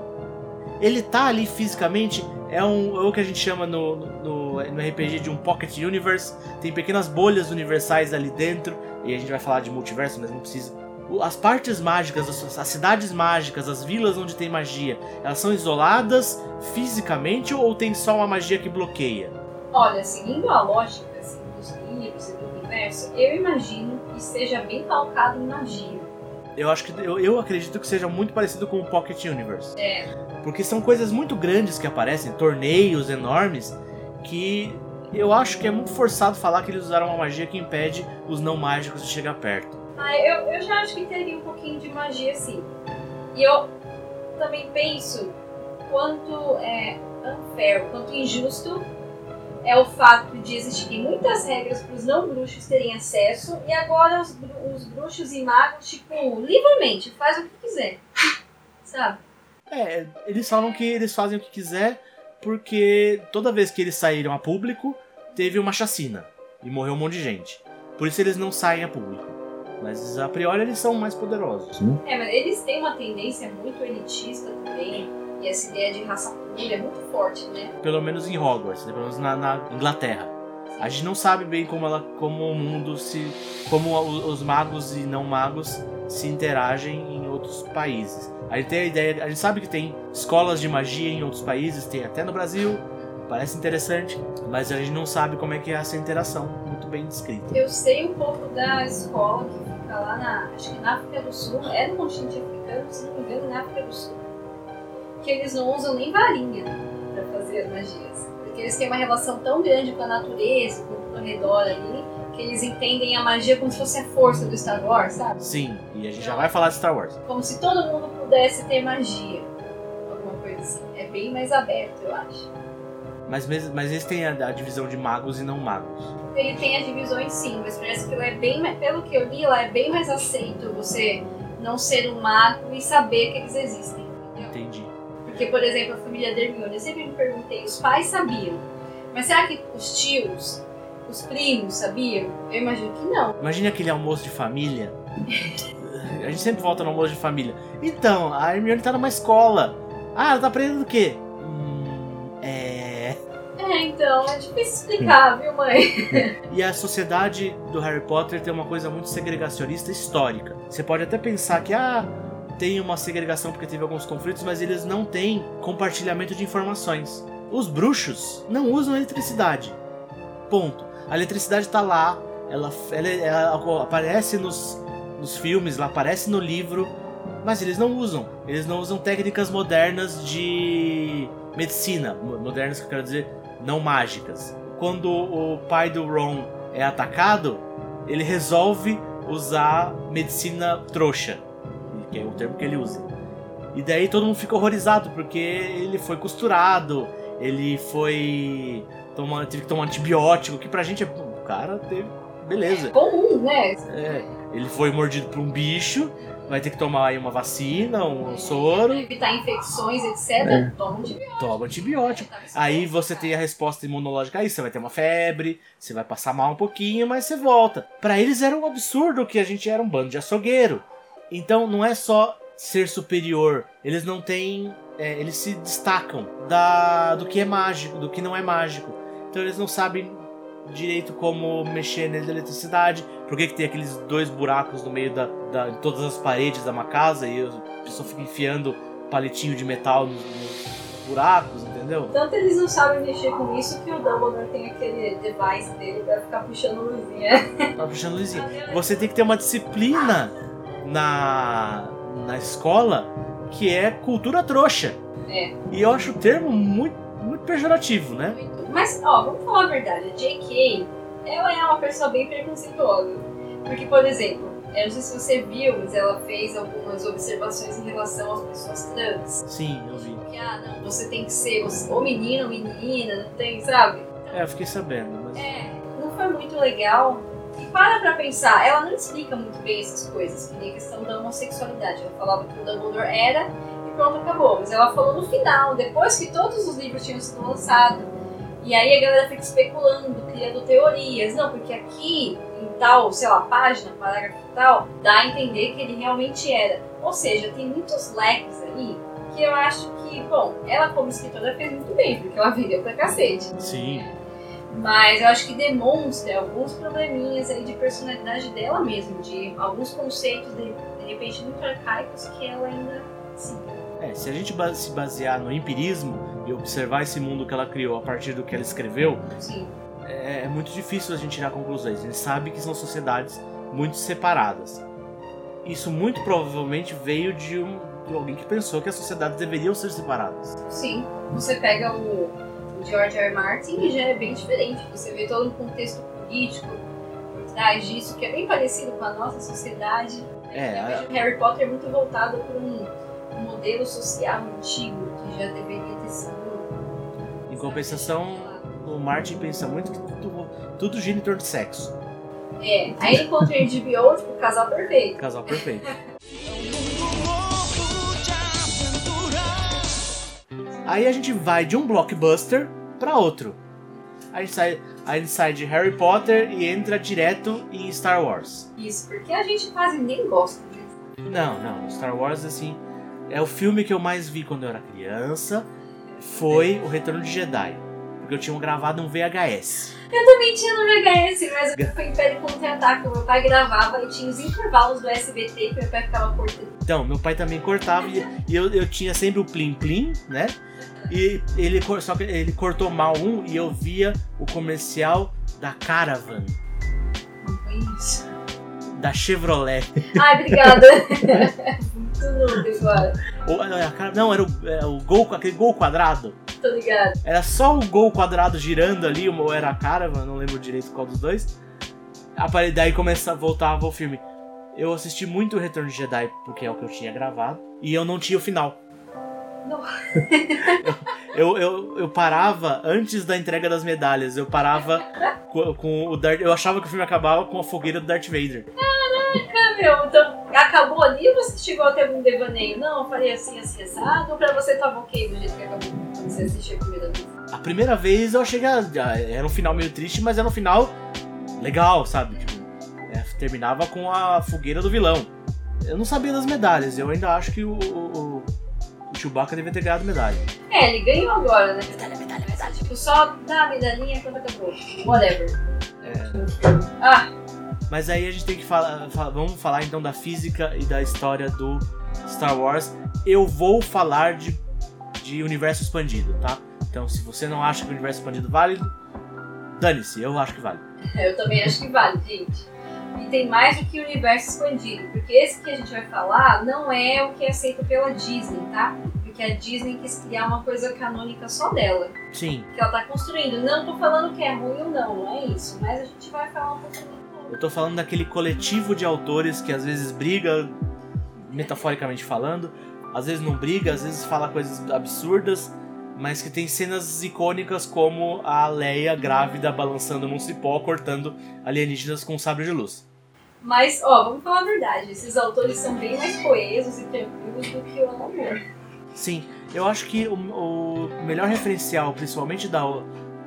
ele tá ali fisicamente, é, um, é o que a gente chama no, no, no RPG de um Pocket Universe, tem pequenas bolhas universais ali dentro, e a gente vai falar de multiverso, mas não precisa. As partes mágicas, as, as cidades mágicas, as vilas onde tem magia, elas são isoladas fisicamente ou tem só uma magia que bloqueia? Olha, seguindo a lógica assim, dos livros e do universo, eu imagino que seja bem calcado em magia. Eu acho que eu, eu acredito que seja muito parecido com o Pocket Universe. É. Porque são coisas muito grandes que aparecem, torneios enormes, que eu acho que é muito forçado falar que eles usaram uma magia que impede os não mágicos de chegar perto. Ah, eu, eu já acho que teria um pouquinho de magia sim. E eu também penso quanto é unfair, quanto injusto é o fato de existirem muitas regras para os não bruxos terem acesso e agora os, os bruxos e magos, tipo, livremente, faz o que quiser. Sabe? É, eles falam que eles fazem o que quiser porque toda vez que eles saíram a público, teve uma chacina e morreu um monte de gente. Por isso eles não saem a público. Mas a priori eles são mais poderosos. É, mas eles têm uma tendência muito elitista também. E essa ideia de raça pura é muito forte, né? Pelo menos em Hogwarts, né? pelo menos na, na Inglaterra. A gente não sabe bem como ela, como o mundo se, como os magos e não magos se interagem em outros países. A gente tem a ideia, a gente sabe que tem escolas de magia em outros países, tem até no Brasil, parece interessante, mas a gente não sabe como é que é essa interação, muito bem descrita. Eu sei um pouco da escola que fica lá na. Acho que na África do Sul. É no continente africano, se não me engano, na África do Sul. que eles não usam nem varinha pra fazer as magias. Porque eles têm uma relação tão grande com a natureza, com ao redor ali, que eles entendem a magia como se fosse a força do Star Wars, sabe? Sim, e a gente já vai falar de Star Wars. Como se todo mundo pudesse ter magia. Alguma coisa assim. É bem mais aberto, eu acho. Mas, mas eles têm a, a divisão de magos e não magos. Ele tem as divisões sim, mas parece que ela é bem mais, pelo que eu li, ela é bem mais aceito você não ser um mago e saber que eles existem. Entendeu? Entendi. Porque, por exemplo, a família da Hermione, eu sempre me perguntei, os pais sabiam, mas será que os tios, os primos sabiam? Eu imagino que não. Imagine aquele almoço de família. A gente sempre volta no almoço de família. Então, a Hermione tá numa escola. Ah, ela tá aprendendo o quê? Hum, é. É, então, é difícil explicar, viu, mãe? E a sociedade do Harry Potter tem uma coisa muito segregacionista histórica. Você pode até pensar que, ah, tem uma segregação porque teve alguns conflitos, mas eles não têm compartilhamento de informações. Os bruxos não usam eletricidade. Ponto. A eletricidade tá lá, ela, ela, ela aparece nos, nos filmes, ela aparece no livro, mas eles não usam. Eles não usam técnicas modernas de medicina. Mo- Modernas que eu quero dizer, não mágicas. Quando o pai do Ron é atacado, ele resolve usar medicina trouxa, que é o termo que ele usa. E daí todo mundo fica horrorizado porque ele foi costurado, ele foi tomar, teve que tomar antibiótico, que pra gente é, o cara teve, beleza. Comum, né? É, ele foi mordido por um bicho, vai ter que tomar aí uma vacina, um soro, Pra evitar infecções, etc. É. Toma antibiótico. toma antibiótico. Aí você tem a resposta imunológica aí, você vai ter uma febre, você vai passar mal um pouquinho, mas você volta. Pra eles era um absurdo que a gente era um bando de açougueiro. Então não é só ser superior, eles não têm, é, eles se destacam da do que é mágico, do que não é mágico. Então eles não sabem direito como mexer na eletricidade, por que, que tem aqueles dois buracos no meio da, da de todas as paredes da uma casa e a pessoa fica enfiando palitinho de metal nos, nos buracos, entendeu? Tanto eles não sabem mexer com isso que o Dumbledore tem aquele device dele pra ficar puxando luzinha. Tá puxando luzinha. Você tem que ter uma disciplina na, na escola que é cultura trouxa. É. E eu acho o termo muito, muito pejorativo, né? Mas, ó, vamos falar a verdade. A J.K., ela é uma pessoa bem preconceituosa. Porque, por exemplo, eu não sei se você viu, mas ela fez algumas observações em relação às pessoas trans. Sim, eu vi. Que, ah, não, você tem que ser ou menino ou menina, não tem, sabe? É, eu fiquei sabendo, mas. É, não foi muito legal. E para pra pensar, ela não explica muito bem essas coisas, que nem a questão da homossexualidade. Ela falava que o Dumbledore era e pronto, acabou. Mas ela falou no final, depois que todos os livros tinham sido lançados. E aí a galera fica especulando, criando teorias. Não, porque aqui, em tal, sei lá, página, parágrafo tal, dá a entender que ele realmente era. Ou seja, tem muitos leques aí que eu acho que, bom, ela como escritora fez muito bem, porque ela vendeu pra cacete. Sim. Mas eu acho que demonstra alguns probleminhas aí de personalidade dela mesmo, de alguns conceitos de, de repente muito arcaicos que ela ainda sim. É, se a gente se basear no empirismo e observar esse mundo que ela criou a partir do que ela escreveu, sim. é, é muito difícil a gente tirar conclusões. A gente sabe que são sociedades muito separadas. Isso muito provavelmente veio de, um, de alguém que pensou que as sociedades deveriam ser separadas. Sim. Você pega o, o George R. R. Martin e já é bem diferente. Você vê todo um contexto político por trás disso, que é bem parecido com a nossa sociedade. É, eu a- Harry Potter muito voltado um, um modelo social antigo que já deveria ter sido. Em compensação, o Martin pensa muito que tudo, tudo gira em torno de sexo. É. Aí ele encontra em HBO, tipo, casal perfeito. Casal perfeito. Aí a gente vai de um blockbuster pra outro. A gente sai, a gente sai de Harry Potter e entra direto em Star Wars. Isso, porque a gente quase nem gosta. Não, não, Star Wars assim é o filme que eu mais vi quando eu era criança. Foi o Retorno de Jedi, porque eu tinha gravado um VHS. Eu também tinha no VHS, mas foi Império Contra-Ataque. Meu pai gravava e tinha os intervalos do SBT que meu pai ficava cortando. Então, meu pai também cortava e, e eu, eu tinha sempre o plim plim, né? E ele só que ele cortou mal um e eu via o comercial da Caravan, Não foi isso. da Chevrolet. Ai, obrigada. Ou, é, a cara- não, era o, é, o gol, aquele gol quadrado. Tô ligado. Era só o gol quadrado girando ali, ou era a cara, não lembro direito qual dos dois. Apare- Daí começa, voltava o filme. Eu assisti muito o Retorno de Jedi, porque é o que eu tinha gravado, e eu não tinha o final. Não. eu, eu, eu parava antes da entrega das medalhas, eu parava com, com o Darth. Eu achava que o filme acabava com a fogueira do Darth Vader. Ah, meu, então acabou ali ou você chegou a ter algum devaneio? Não, eu falei assim, assim, assado, ou pra você tava ok do jeito que acabou quando você assistiu a primeira vez? A primeira vez eu achei que era, era um final meio triste, mas era um final legal, sabe? Tipo, é, terminava com a fogueira do vilão. Eu não sabia das medalhas, eu ainda acho que o, o, o Chewbacca devia ter ganhado medalha. É, ele ganhou agora, né? Medalha, medalha, medalha. Tipo, só dá a medalhinha quando acabou. Whatever. É, Ah, mas aí a gente tem que falar. fa- Vamos falar então da física e da história do Star Wars. Eu vou falar de, de universo expandido, tá? Então se você não acha que o universo expandido vale, dane-se, eu acho que vale. eu também acho que vale, gente. E tem mais do que o universo expandido, porque esse que a gente vai falar não é o que é aceito pela Disney, tá? Porque a Disney quis criar uma coisa canônica só dela, Sim, que ela tá construindo. Não tô falando que é ruim ou não, não é isso, mas a gente vai falar um pouquinho eu tô falando daquele coletivo de autores que às vezes briga, metaforicamente falando, às vezes não briga, às vezes fala coisas absurdas, mas que tem cenas icônicas como a Leia grávida balançando num cipó, cortando alienígenas com um sabre de luz. Mas, ó, vamos falar a verdade, esses autores são bem mais coesos e tranquilos do que o Alan Moore. Sim, eu acho que o, o melhor referencial, principalmente da,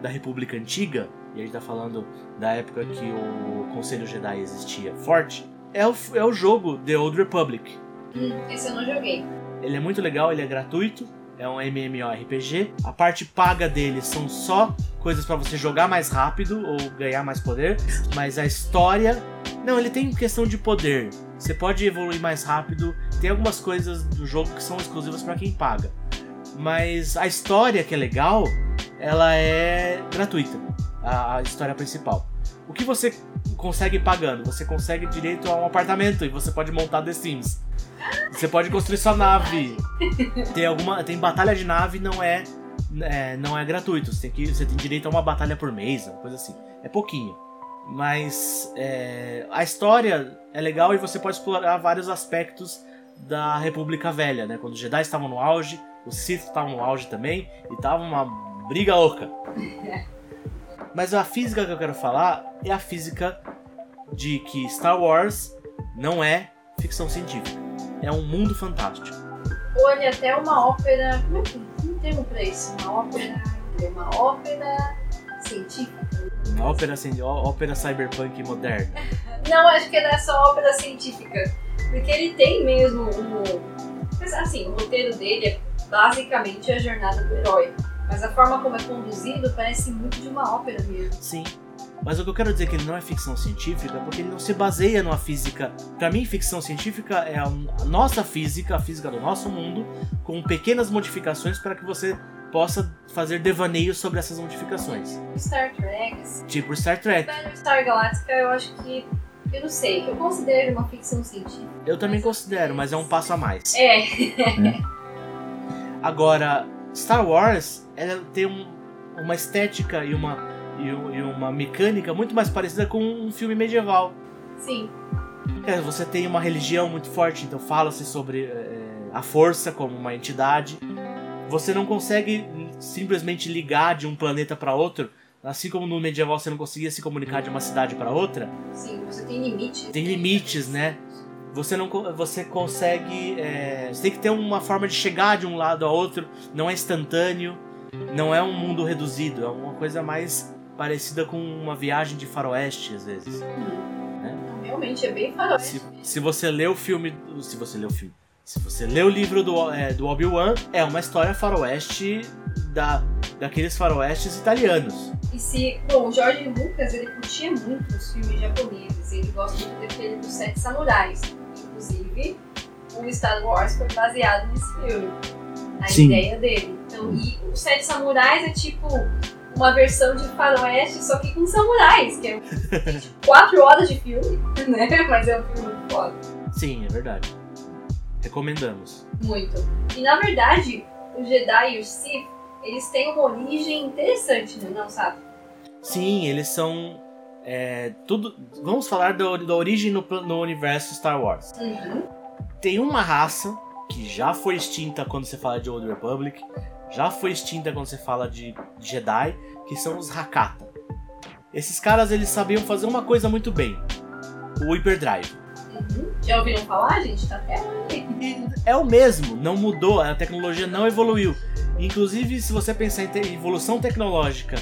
da República Antiga, e a gente tá falando da época que o Conselho Jedi existia forte, é o, é o jogo The Old Republic. Hum, esse eu não joguei. Ele é muito legal, ele é gratuito, é um MMORPG. A parte paga dele são só coisas pra você jogar mais rápido ou ganhar mais poder, mas a história. Não, ele tem questão de poder. Você pode evoluir mais rápido. Tem algumas coisas do jogo que são exclusivas pra quem paga. Mas a história que é legal, ela é gratuita. A, a história principal. O que você consegue pagando? Você consegue direito a um apartamento e você pode montar The Sims. Você pode construir sua nave. Tem alguma, tem batalha de nave não é, é, não é gratuito. Você tem que, você tem direito a uma batalha por mês, uma coisa assim. É pouquinho. Mas é, a história é legal e você pode explorar vários aspectos da República Velha, né? Quando os Jedi estavam no auge, os Sith estavam no auge também e tava uma briga louca. Mas a física que eu quero falar é a física de que Star Wars não é ficção científica. É um mundo fantástico. Olha, até uma ópera. Como é que tem um termo pra isso? Uma ópera. Uma ópera científica. Uma ópera, ópera cyberpunk moderna. Não, acho que é dessa ópera científica. Porque ele tem mesmo um. Assim, o roteiro dele é basicamente a jornada do herói. Mas a forma como é conduzido parece muito de uma ópera mesmo. Sim. Mas o que eu quero dizer é que ele não é ficção científica porque ele não se baseia numa física. Pra mim, ficção científica é a nossa física, a física do nosso mundo, com pequenas modificações para que você possa fazer devaneios sobre essas modificações. Star Trek, assim. Tipo Star Trek. Battlestar Galactica, eu acho que. Eu não sei, eu considero uma ficção científica. Eu também considero, mas é um passo a mais. É, Agora, Star Wars, ela tem um- uma estética e uma, e, e uma mecânica muito mais parecida com um filme medieval. sim. É, você tem uma religião muito forte, então fala-se sobre é, a força como uma entidade. Você não consegue simplesmente ligar de um planeta para outro, assim como no medieval você não conseguia se comunicar de uma cidade para outra. Sim, você tem limites. Tem limites, né? Você não você consegue, é, você tem que ter uma forma de chegar de um lado a outro. Não é instantâneo, não é um mundo reduzido, é uma coisa mais parecida com uma viagem de faroeste às vezes. Não, Realmente, é bem faroeste. Se, se você lê o filme. Se você lê o filme. Se você lê o livro do, é, do Obi-Wan, é uma história faroeste da, daqueles faroestes italianos. E se, bom, o George Lucas, ele curtia muito os filmes japoneses, ele gosta muito daquele dos Sete Samurais. Inclusive, o Star Wars foi baseado nesse filme. A Sim. ideia dele. E os Sete Samurais é tipo uma versão de faroeste, só que com samurais, que é tipo, quatro horas de filme, né? Mas é um filme muito foda. Sim, é verdade. Recomendamos. Muito. E na verdade, o Jedi e o Sith, eles têm uma origem interessante, né? Não sabe? Sim, eles são. é, tudo. Vamos falar do- da origem no, no universo Star Wars. Uhum. Tem uma raça que já foi extinta quando você fala de Old Republic, já foi extinta quando você fala de Jedi, que são os Hakata. Esses caras eles sabiam fazer uma coisa muito bem: o Hyperdrive. Uhum. Já ouviram falar, gente? Tá até. E é o mesmo, não mudou, a tecnologia não evoluiu. Inclusive, se você pensar em evolução tecnológica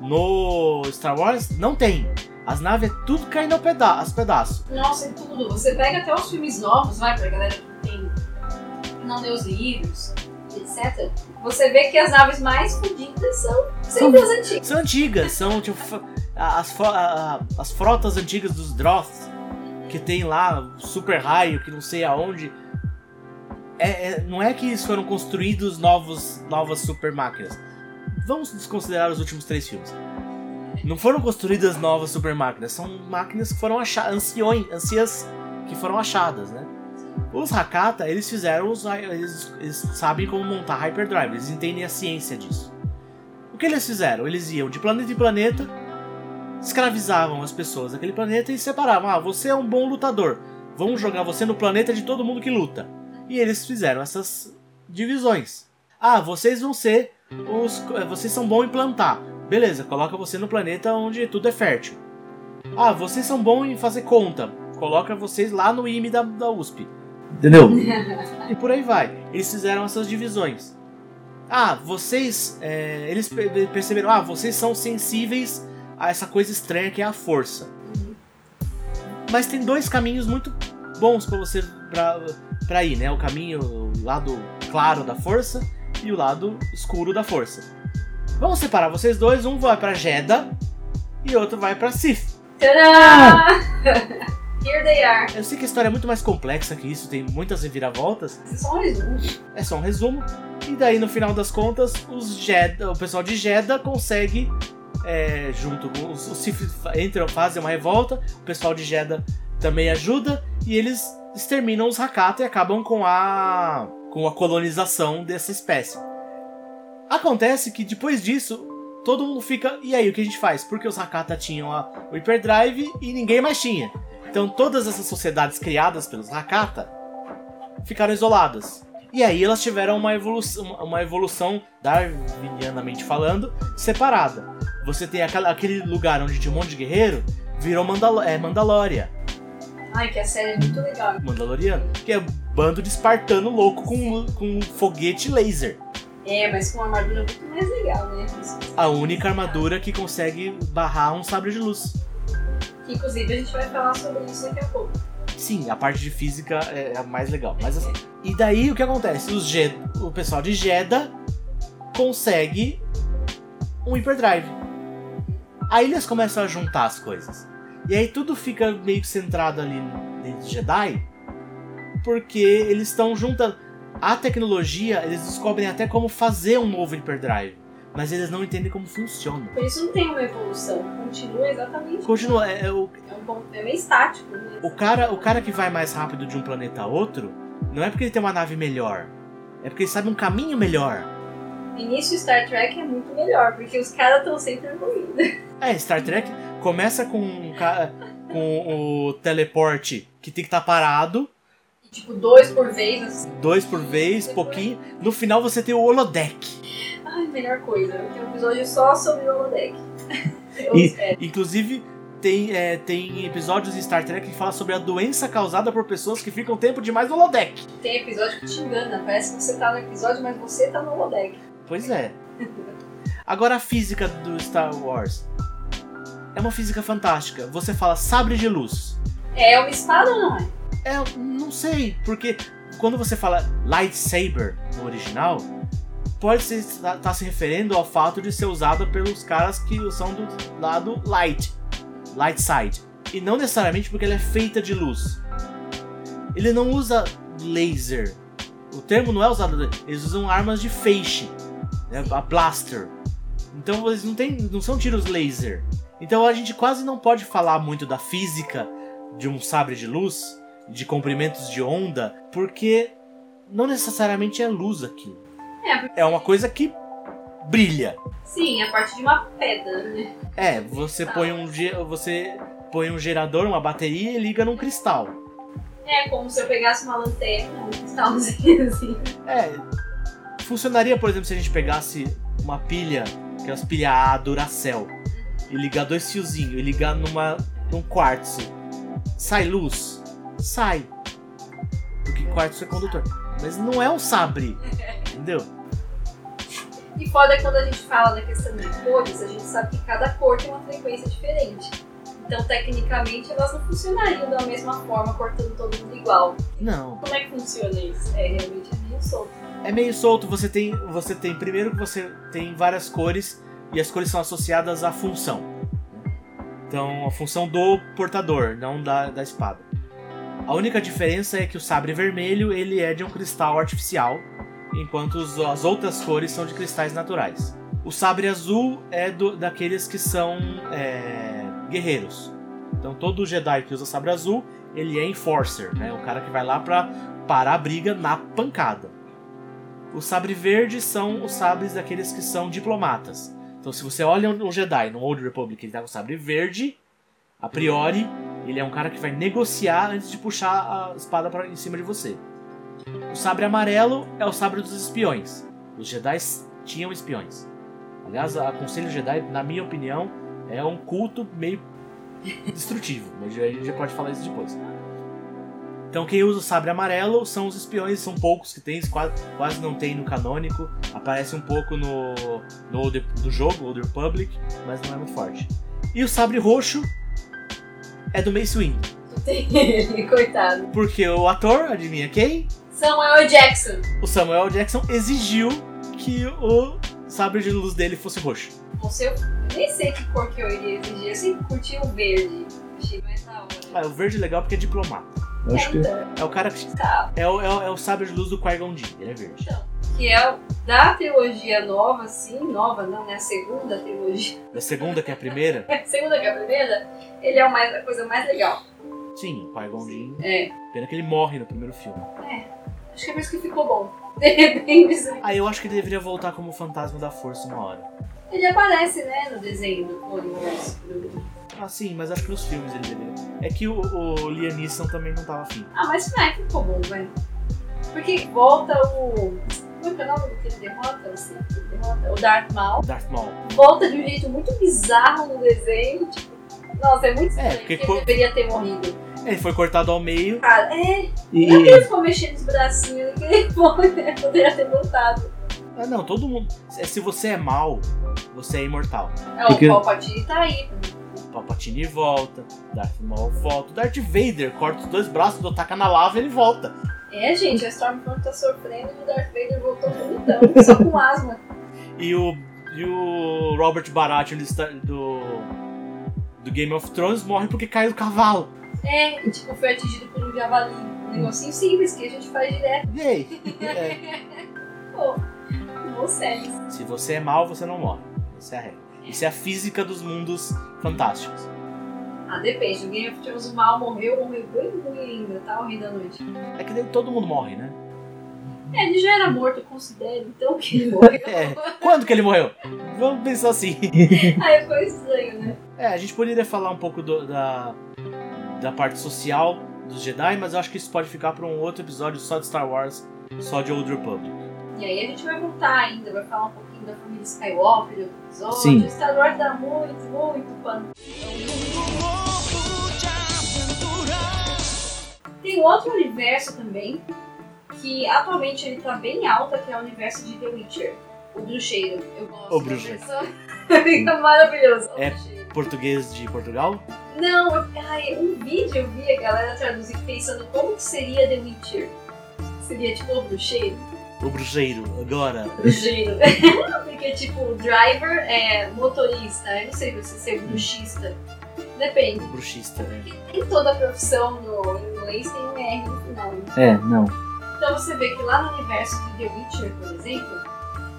no Star Wars, não tem. As naves é tudo caindo peda aos pedaços. Nossa, é tudo. Você pega até os filmes novos, vai, pra galera que tem. não lê os livros, etc. Você vê que as naves mais fodidas são sempre as antigas. São antigas, são tipo as, as frotas antigas dos Droths, que tem lá super raio, que não sei aonde. É, é- não é que eles foram construídos novos, novas super máquinas. Vamos desconsiderar os últimos três filmes. Não foram construídas novas super máquinas, são máquinas que foram achadas, anciões, anciãs que foram achadas, né? Os Hakata, eles fizeram os. Eles, eles sabem como montar Hyperdrive, eles entendem a ciência disso. O que eles fizeram? Eles iam de planeta em planeta, escravizavam as pessoas daquele planeta e separavam. Ah, você é um bom lutador. Vamos jogar você no planeta de todo mundo que luta. E eles fizeram essas divisões. Ah, vocês vão ser os. Vocês são bons em plantar. Beleza, coloca você no planeta onde tudo é fértil. Ah, vocês são bons em fazer conta. Coloca vocês lá no IME da, da USP. Entendeu? e por aí vai. Eles fizeram essas divisões. Ah, vocês. é, eles pe- perceberam, ah, vocês são sensíveis a essa coisa estranha que é a força. Mas tem dois caminhos muito bons pra você pra, pra ir, né? O caminho, o lado claro da força e o lado escuro da força. Vamos separar vocês dois, um vai pra Jeddah e outro vai pra Sith. Tadá! Here they are. Eu sei que a história é muito mais complexa que isso, tem muitas reviravoltas, é só um resumo. é só um resumo. E daí, no final das contas, os o pessoal de Jeddah consegue, é, junto com os, os entram, fazem uma revolta, o pessoal de Jeddah também ajuda, e eles exterminam os Hakata e acabam com a, com a colonização dessa espécie. Acontece que depois disso, todo mundo fica, e aí, o que a gente faz? Porque os Hakata tinham a, o Hyperdrive e ninguém mais tinha. Então todas essas sociedades criadas pelos Hakata ficaram isoladas. E aí elas tiveram uma evolução, uma evolução darwinianamente falando, separada. Você tem aquele lugar onde tinha um monte de guerreiro, virou Mandalo é, Mandalória, Ai, que a série é muito legal. Mandaloriano, que é um bando de espartano louco com, com foguete laser. É, mas com uma armadura muito mais legal, né? A única armadura que consegue barrar um sabre de luz. Que, inclusive a gente vai falar sobre isso daqui a pouco. Sim, a parte de física é a mais legal. Mas assim, e daí o que acontece? Os Jed- o pessoal de Jeddah consegue um hyperdrive. Aí eles começam a juntar as coisas. E aí tudo fica meio que centrado ali dentro de Jedi, porque eles estão juntando a tecnologia, eles descobrem até como fazer um novo hyperdrive, mas eles não entendem como funciona. Por isso não tem uma evolução. Continua exatamente. Continua, é, é o, É, um ponto, é meio estático, né? O cara, o cara que vai mais rápido de um planeta a outro, não é porque ele tem uma nave melhor. É porque ele sabe um caminho melhor. Início Star Trek é muito melhor, porque os caras estão sempre evoluindo. É, Star Trek começa com, um ca- com o teleporte que tem que estar parado, tipo, dois por vez. Assim. dois por vez, pouquinho. No final você tem o holodeck. Ai, melhor coisa. Tem um episódio só sobre o holodeck. Eu E- espero. Inclusive, tem, é, tem episódios em Star Trek que fala sobre a doença causada por pessoas que ficam tempo demais no holodeck. Tem episódio que te engana. Parece que você tá no episódio, mas você tá no holodeck. Pois é. Agora a física do Star Wars. É uma física fantástica. Você fala sabre de luz. É uma espada ou não é? É, não sei, porque quando você fala lightsaber no original, pode estar tá se referindo ao fato de ser usada pelos caras que são do lado light, light side, e não necessariamente porque ela é feita de luz. Ele não usa laser. O termo não é usado, eles usam armas de feixe, né, a blaster. Então eles não, tem, não são tiros laser. Então a gente quase não pode falar muito da física de um sabre de luz, de comprimentos de onda, porque não necessariamente é luz aquilo. É, porque- É uma coisa que brilha. Sim, a parte de uma pedra, né? É, você põe um você põe um gerador, uma bateria e liga num cristal. É como se eu pegasse uma lanterna, um cristalzinho assim. É, funcionaria, por exemplo, se a gente pegasse uma pilha, aquelas pilhas A Duracell, e ligar dois fiozinhos, e ligar numa, num quartzo. Sai luz? Sai. Porque quartzo é condutor. Mas não é um sabre, entendeu? E foda é quando a gente fala da questão de cores, a gente sabe que cada cor tem uma frequência diferente. Então, tecnicamente, elas não funcionariam da mesma forma, cortando todo mundo igual. Não. Como é que funciona isso? É, realmente é meio solto. É meio solto, você tem. Você tem. Primeiro que você tem várias cores e as cores são associadas à função. Então, a função do portador, não da, da espada. A única diferença é que o sabre vermelho ele é de um cristal artificial, enquanto as outras cores são de cristais naturais. O sabre azul é do- daqueles que são é, guerreiros. Então todo Jedi que usa sabre azul, ele é enforcer, né? O cara que vai lá pra parar a briga na pancada. O sabre verde são os sabres daqueles que são diplomatas. Então se você olha um Jedi no Old Republic, ele tá com sabre verde, a priori, ele é um cara que vai negociar antes de puxar a espada pra, em cima de você. O sabre amarelo é o sabre dos espiões. Os Jedi tinham espiões. Aliás, a Conselho Jedi, na minha opinião, é um culto meio destrutivo, mas a gente já pode falar isso depois. Então quem usa o sabre amarelo são os espiões, são poucos que tem, quase, quase não tem no canônico, aparece um pouco no, no do jogo, Old Republic, mas não é muito forte. E o sabre roxo é do Mace Windu, Tem ele, coitado. porque o ator, adivinha quem? Samuel Jackson. O Samuel Jackson exigiu que o sabre de luz dele fosse roxo. Você, eu nem sei que cor que eu iria exigir. Eu sempre curti o verde. Achei mais da hora. Ah, o verde é legal porque é diplomata. Eu acho que Então, É o cara que. tá. É o, é o, é o sabre de luz do Qui-Gon Jinn, ele é verde. Que é da trilogia nova, assim, nova não, né? A segunda trilogia. Da segunda, que é a primeira, A segunda que é a primeira, ele é mais, a coisa mais legal. sim, o Qui-Gon Jinn. É. Pena que ele morre no primeiro filme. Acho que é por isso que ficou bom. De repente, Ah, eu acho que ele deveria voltar como fantasma da força uma hora. ele aparece, né, no desenho do do- Ah, sim, mas acho que nos filmes ele deveria. É que o, o Liam Neeson também não tava afim. Ah, mas não é que ficou bom, velho. Porque volta o. Como é que é o nome do que ele derrota? Assim, que ele derrota? O Darth Maul. Darth Maul. Volta de um jeito muito bizarro no desenho. Tipo, nossa, é muito estranho. porque porque ele deveria ter morrido. Ele foi cortado ao meio. Cara, é. E, Ele ficou mexendo os bracinhos que ele né? Poderia ter voltado. Ah, não, todo mundo. Se se você é mal, você é imortal. É, Porque- o Palpatine tá aí. O Palpatine volta, Darth Maul volta, o Darth Vader corta os dois braços, do taca na lava e ele volta. É, gente, a Stormfront tá sofrendo e o Darth Vader voltou bonitão, só com asma. E o, e o Robert Baratheon do, do, Game of Thrones morre porque caiu do cavalo. É, e tipo, foi atingido por um javali. Um negocinho simples que a gente faz direto. E aí? É, Pô, não sério. se você é mal, você não morre. Essa é a regra. Isso é a física dos mundos fantásticos. Ah, depende. No Game of Thrones o mal morreu, morreu bem ruim ainda, tá? O Rei da Noite. É que todo mundo morre, né? É, ele já era morto, eu considero, então que ele morreu. É. Quando que ele morreu? Vamos pensar assim. Aí ficou estranho, né? É, a gente poderia falar um pouco do- da, da parte social dos Jedi, mas eu acho que isso pode ficar para um outro episódio só de Star Wars, só de Old Republic. E aí a gente vai voltar ainda, vai falar um pouquinho da família Skywalker, do episódio. Sim. Star Wars dá muito, muito pano. Tem um outro universo também, que atualmente ele tá bem alta, que é o universo de The Witcher. O bruxeiro. Eu gosto. O bruxeiro. Fica maravilhoso. É. Português de Portugal? Não, eu, ai, um vídeo eu vi a galera traduzir pensando como que seria The Witcher. Seria tipo o bruxeiro? O bruxeiro, agora. Bruxeiro. Porque tipo, driver é motorista. Eu não sei se ser bruxista. Depende. O bruxista, né? Nem toda profissão no inglês tem um R no final. né? é, não. Então você vê que lá no universo de The Witcher, por exemplo,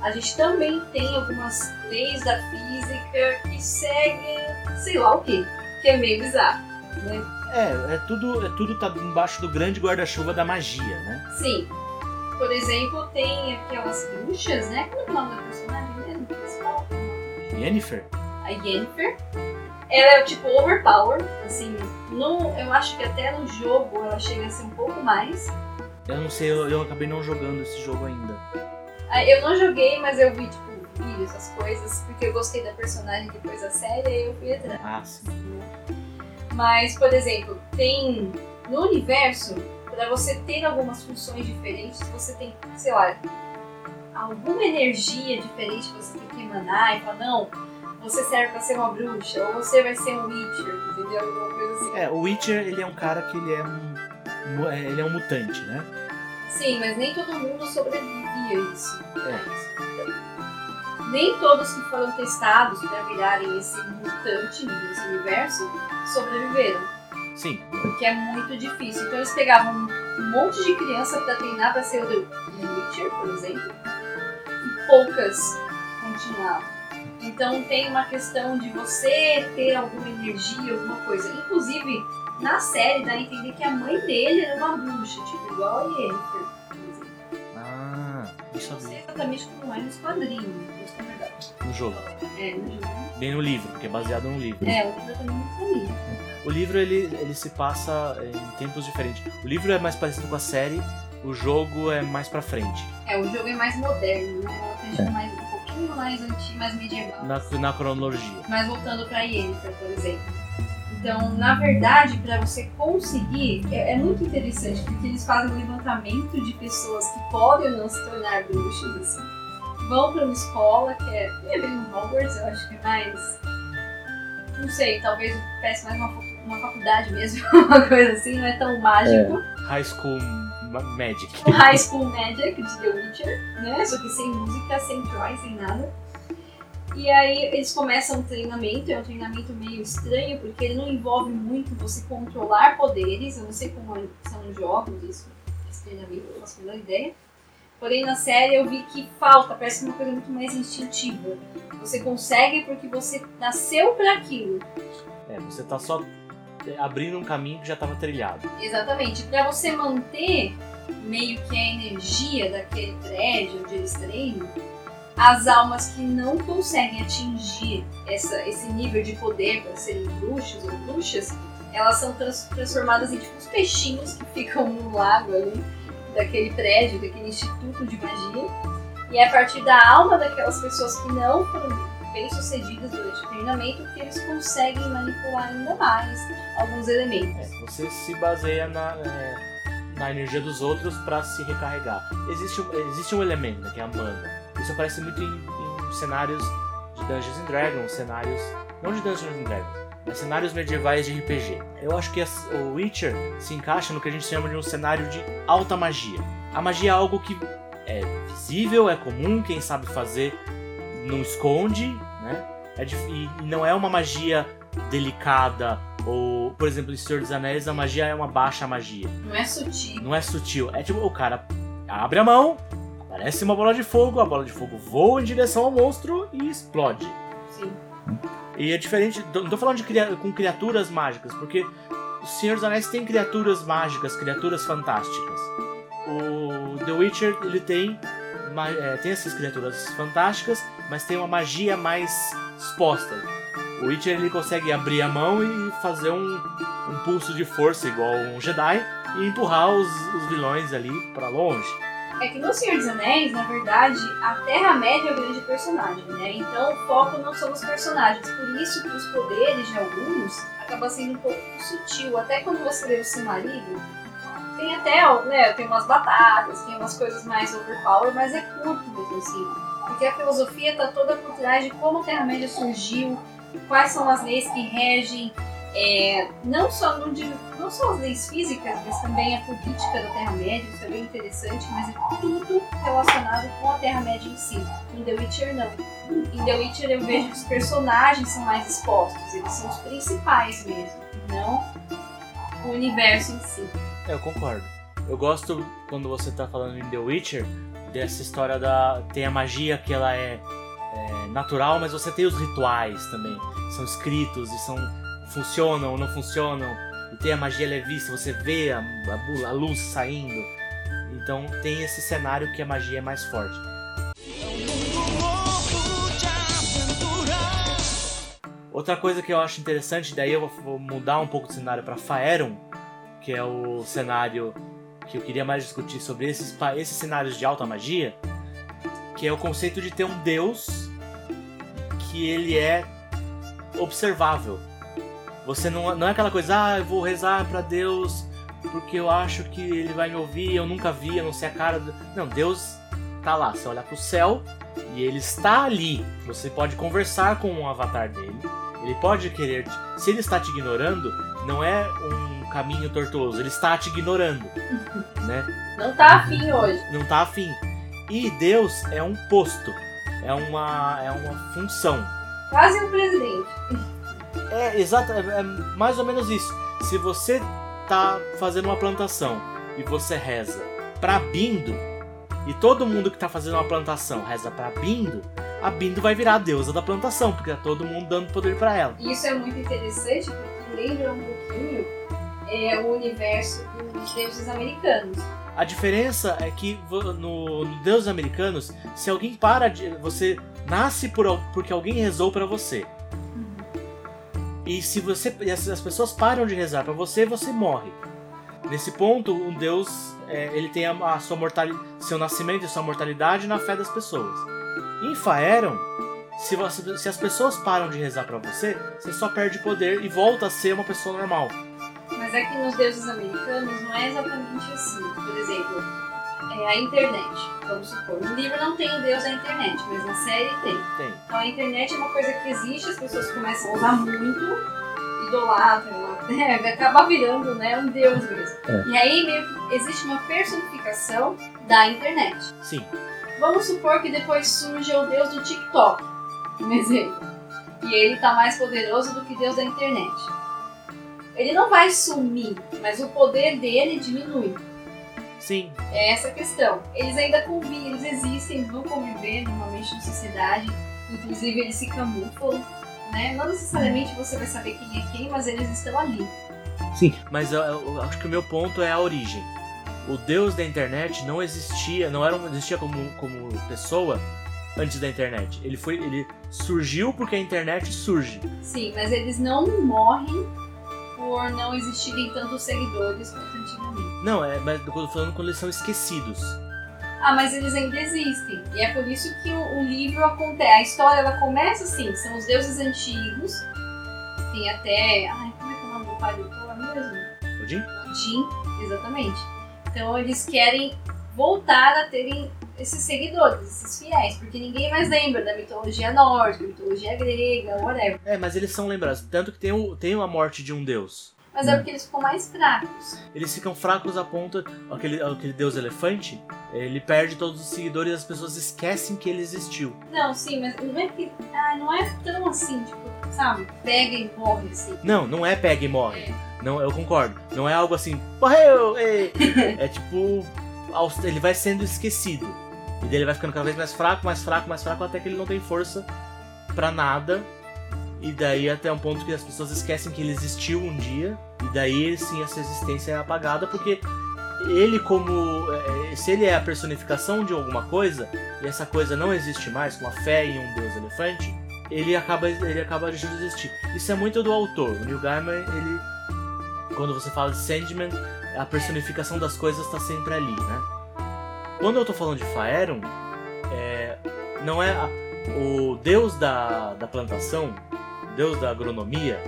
a gente também tem algumas leis da física que seguem sei lá o que, que é meio bizarro. Né? É, é tudo, é tudo tá embaixo do grande guarda-chuva da magia, né? Sim. Por exemplo, tem aquelas bruxas, né? Como é o nome da personagem mesmo? principal? Yennefer? A Yennefer. Ela é tipo overpower, assim, no, eu acho que até no jogo ela chega a ser um pouco mais. Eu não sei, eu, eu acabei não jogando esse jogo ainda. Ah, Eu não joguei, mas eu vi, tipo, vídeos, essas coisas, porque eu gostei da personagem depois da série, aí eu fui atrás. Ah, sim. Mas, por exemplo, tem no universo, para você ter algumas funções diferentes, você tem, sei lá, alguma energia diferente que você tem que emanar e falar, não, você serve pra ser uma bruxa, ou você vai ser um Witcher, entendeu? Alguma coisa assim. É, o Witcher, ele é um cara que ele é um, é, ele é um mutante, né? Sim, mas nem todo mundo sobrevivia a isso. É. Nem todos que foram testados para virarem esse mutante nesse universo sobreviveram. Sim, porque é muito difícil. Então eles pegavam um monte de criança pra treinar pra ser o The Witcher, por exemplo, e poucas continuavam. Então tem uma questão de você ter alguma energia, alguma coisa. Inclusive, na série dá a entender que a mãe dele era uma bruxa, tipo, igual a Yennefer, exemplo. ah, isso Não sei exatamente como é nos quadrinhos, isso é verdade. No jogo. É, no jogo. Bem no livro, porque é baseado no livro. É, o livro também nunca li. O livro, ele, ele se passa em tempos diferentes. O livro é mais parecido com a série, o jogo é mais pra frente. É, o jogo é mais moderno, né? Eu acredito mais mais antigo, mais medieval. Na, na cronologia. Mas voltando para Yennefer, por exemplo. Então, na verdade, para você conseguir, é, é muito interessante, porque eles fazem um levantamento de pessoas que podem ou não se tornar bruxas, assim. Vão para uma escola, que é, não é bem um Hogwarts, eu acho que é mais. Não sei, talvez peça mais uma, uma faculdade mesmo, uma coisa assim, não é tão mágico. High School Magic. High School Magic de The Witcher, né? Só que sem música, sem Troy, sem nada. E aí eles começam um treinamento, é um treinamento meio estranho, porque ele não envolve muito você controlar poderes, eu não sei como são os jogos isso, esse treinamento, não faço a ideia. Porém, na série eu vi que falta, parece uma coisa muito mais instintiva. Você consegue porque você nasceu para aquilo. É, você tá só abrindo um caminho que já tava trilhado. Exatamente. Para você manter meio que a energia daquele prédio onde eles treinam, as almas que não conseguem atingir essa, esse nível de poder para serem bruxos ou bruxas, elas são trans- transformadas em tipo uns peixinhos que ficam no lago ali, daquele prédio, daquele instituto de magia. E é a partir da alma daquelas pessoas que não foram bem sucedidas durante o treinamento que eles conseguem manipular ainda mais alguns elementos. É, você se baseia na, é, na energia dos outros pra se recarregar. Existe, um- existe um elemento, né, que é a mana. Isso aparece muito em, em cenários de Dungeons and Dragons, cenários. Não de Dungeons and Dragons, mas cenários medievais de RPG. Eu acho que o Witcher se encaixa no que a gente chama de um cenário de alta magia. A magia é algo que é visível, é comum, quem sabe fazer não esconde, né? É e não é uma magia delicada ou, por exemplo, em Senhor dos Anéis, a magia é uma baixa magia. Não é sutil. Não é sutil. É tipo, o cara abre a mão, aparece uma bola de fogo, a bola de fogo voa em direção ao monstro e explode. Sim. E é diferente, não tô falando de cria- com criaturas mágicas, porque o Senhor dos Anéis tem criaturas mágicas, criaturas fantásticas. O The Witcher, ele tem, é, tem essas criaturas fantásticas, mas tem uma magia mais exposta. O Witcher, ele consegue abrir a mão e fazer um, um pulso de força igual um Jedi e empurrar os, os vilões ali pra longe. É que no Senhor dos Anéis, na verdade, a Terra-média é o grande personagem, né? Então o foco não são os personagens. Por isso que os poderes de alguns acaba sendo um pouco sutil. Até quando você lê o Silmarillion, tem até, né, tem umas batalhas, tem umas coisas mais overpower, mas é curto mesmo assim. Porque a filosofia tá toda por trás de como a Terra-média surgiu, quais são as leis que regem, é, não, só, não, não só as leis físicas, mas também a política da Terra-média, isso é bem interessante, mas é tudo relacionado com a Terra-média em si. Em The Witcher, não. Em The Witcher eu vejo que os personagens são mais expostos, eles são os principais mesmo, não o universo em si. É, eu concordo. Eu gosto quando você tá falando em The Witcher dessa história da. Tem a magia que ela é, é natural, mas você tem os rituais também. São escritos e são. funcionam ou não funcionam. E tem a magia levista, você vê a, a, a luz saindo. Então tem esse cenário que a magia é mais forte. Outra coisa que eu acho interessante, daí eu vou mudar um pouco o cenário para Faerun, que é o cenário que eu queria mais discutir sobre esses, esses cenários de alta magia, que é o conceito de ter um deus que ele é observável. Você não, não é aquela coisa, ah, eu vou rezar pra Deus porque eu acho que ele vai me ouvir, eu nunca vi, eu não sei a cara. Do... Não, Deus tá lá. Você olha pro céu e ele está ali. Você pode conversar com um avatar dele. Ele pode querer. Te... Se ele está te ignorando, não é um caminho tortuoso. Ele está te ignorando, né? Não tá afim hoje. Não tá afim. E Deus é um posto. É uma, é uma função. Quase um presidente. É, exato, é, é mais ou menos isso. Se você tá fazendo uma plantação e você reza pra Bindo, e todo mundo que tá fazendo uma plantação reza pra Bindo, a Bindo vai virar a deusa da plantação, porque tá todo mundo dando poder pra ela. Isso é muito interessante porque lembra um pouquinho é, o universo dos deuses americanos. A diferença é que no, no Deus Americanos, se alguém para de. Você nasce por, porque alguém rezou pra você. E se você e as, as pessoas param de rezar pra você, você morre. Nesse ponto, um Deus é, ele tem a, a sua mortalidade, seu nascimento e sua mortalidade na fé das pessoas. Em Faeron, se, você- se as pessoas param de rezar pra você, você só perde poder e volta a ser uma pessoa normal. É que nos deuses americanos não é exatamente assim. Por exemplo, é a internet. Vamos supor, no livro não tem o deus da internet, mas na série tem. Tem. Então a internet é uma coisa que existe, as pessoas começam a usar muito, idolatram, né? acaba virando né, um deus mesmo. É. E aí meio existe uma personificação da internet. Sim. Vamos supor que depois surge o deus do TikTok, um exemplo. E ele tá mais poderoso do que Deus da internet. Ele não vai sumir, mas o poder dele diminui. Sim. É essa a questão. Eles ainda convivem, eles existem, vão conviver normalmente na sociedade. Inclusive eles se camuflam, né? Não necessariamente você vai saber quem é quem, mas eles estão ali. Sim, mas eu, eu acho que o meu ponto é a origem. O deus da internet não existia, não era, um- existia como, como pessoa antes da internet. Ele foi, ele surgiu porque a internet surge. Sim, mas eles não morrem por não existirem tantos seguidores quanto antigamente. Não, é, mas eu tô falando quando eles são esquecidos. Ah, mas eles ainda existem. E é por isso que o, o livro acontece. A história ela começa assim: são os deuses antigos. Tem até. Ai, como é que é o nome do pai do Thor mesmo? Odin? Odin, exatamente. Então eles querem voltar a terem esses seguidores, esses fiéis, porque ninguém mais lembra da mitologia nórdica, mitologia grega, whatever. É, mas eles são lembrados. Tanto que tem, o, tem a morte de um deus. Mas é porque eles ficam mais fracos. Eles ficam fracos a ponto. Aquele, aquele deus elefante, ele perde todos os seguidores e as pessoas esquecem que ele existiu. Não, sim, mas não é que. Ah, não é tão assim, tipo, sabe? Pega e morre assim. Não, não é pega e morre. Não, eu concordo. Não é algo assim, morreu! ei!" é tipo. Ele vai sendo esquecido. E daí ele vai ficando cada vez mais fraco, mais fraco, mais fraco, até que ele não tem força pra nada. E daí até um ponto que as pessoas esquecem que ele existiu um dia. E daí sim essa existência é apagada, porque ele como. é, Se ele é a personificação de alguma coisa, e essa coisa não existe mais, com a fé em um deus elefante, ele acaba, ele acaba de existir. Isso é muito do autor. O Neil Gaiman, ele. Quando você fala de Sandman, a personificação das coisas está sempre ali, né? Quando eu tô falando de Faerun, é, não é a- o deus da, da plantação, deus da agronomia,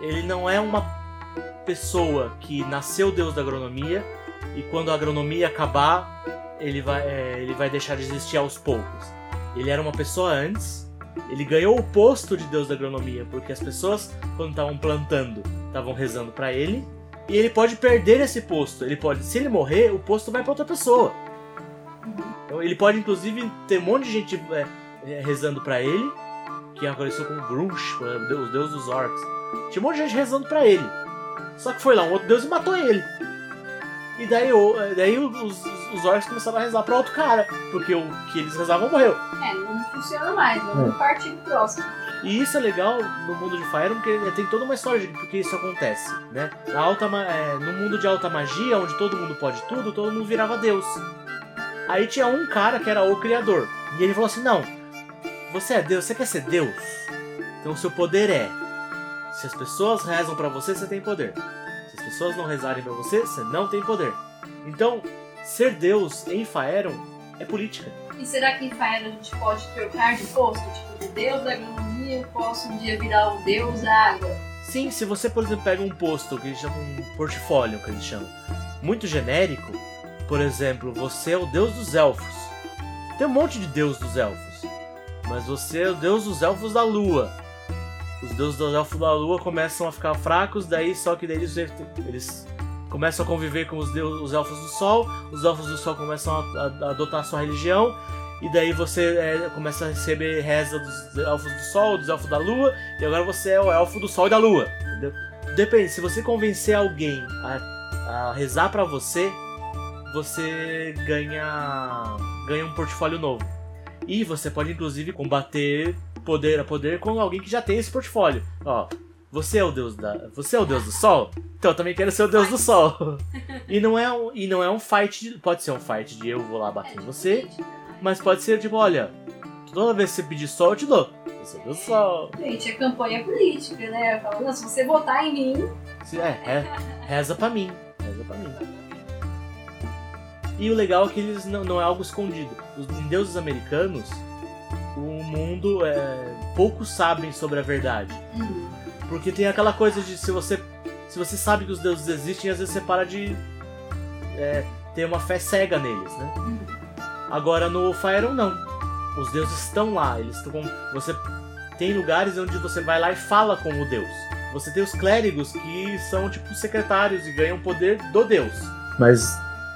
ele não é uma pessoa que nasceu deus da agronomia e quando a agronomia acabar, ele vai, é, ele vai deixar de existir aos poucos. Ele era uma pessoa antes, ele ganhou o posto de deus da agronomia porque as pessoas, quando estavam plantando, estavam rezando pra ele. E ele pode perder esse posto. Ele pode, se ele morrer, o posto vai pra outra pessoa. Então, ele pode, inclusive, ter um monte de gente é, é, rezando pra ele, que apareceu como Grunch, o deus, o deus dos orcs. Tinha um monte de gente rezando pra ele. Só que foi lá um outro deus e matou ele. E daí, o- daí os, os, orcs começaram a rezar pra outro cara, porque o que eles rezavam morreu. É, não funciona mais, vamos partir pro próximo. E isso é legal no mundo de Fire porque tem toda uma história de porque isso acontece, né? Na alta, é, no mundo de alta magia, onde todo mundo pode tudo, todo mundo virava Deus. Aí tinha um cara que era o criador. E ele falou assim: Não, você é Deus, você quer ser Deus? Então o seu poder é. Se as pessoas rezam pra você, você tem poder. Se as pessoas não rezarem pra você, você não tem poder. Então, ser Deus em Faeron é política. E será que em Faena a gente pode trocar de posto? Tipo, do deus da agronomia eu posso um dia virar o deus da água. Sim, se você, por exemplo, pega um posto que eles chamam um portfólio, que eles chamam, muito genérico, por exemplo, você é o deus dos elfos. Tem um monte de deus dos elfos, mas você é o deus dos elfos da lua. Os deuses dos elfos da lua começam a ficar fracos, daí só que daí eles, eles começam a conviver com os, deus, os elfos do sol, os elfos do sol começam a, a- a adotar a sua religião, e daí você é, começa a receber reza dos elfos do sol, dos elfos da lua, e agora você é o elfo do sol e da lua, entendeu? Depende, se você convencer alguém a, a rezar pra você, você ganha ganha um portfólio novo. E você pode inclusive combater poder a poder com alguém que já tem esse portfólio. Ó, você é o deus da, você é o deus do sol? Então eu também quero ser o deus do sol. E não é um, e não é um fight, de- pode ser um fight de eu vou lá bater em você, mas pode ser tipo, olha, toda vez que você pedir sol eu te dou. O deus do sol. Gente, é campanha política, né? Falando, se você votar em mim, É, re- reza pra mim. Reza pra mim. E o legal é que eles não, não é algo escondido. Os, em deuses americanos, o mundo é. Poucos sabem sobre a verdade. hum, Porque tem aquela coisa de se você. Se você sabe que os deuses existem, às vezes você para de é, ter uma fé cega neles, né? hum. Agora no Faeron não. Os deuses estão lá, eles estão com. Você tem lugares onde você vai lá e fala com o deus. Você tem os clérigos que são tipo secretários e ganham poder do deus. Mas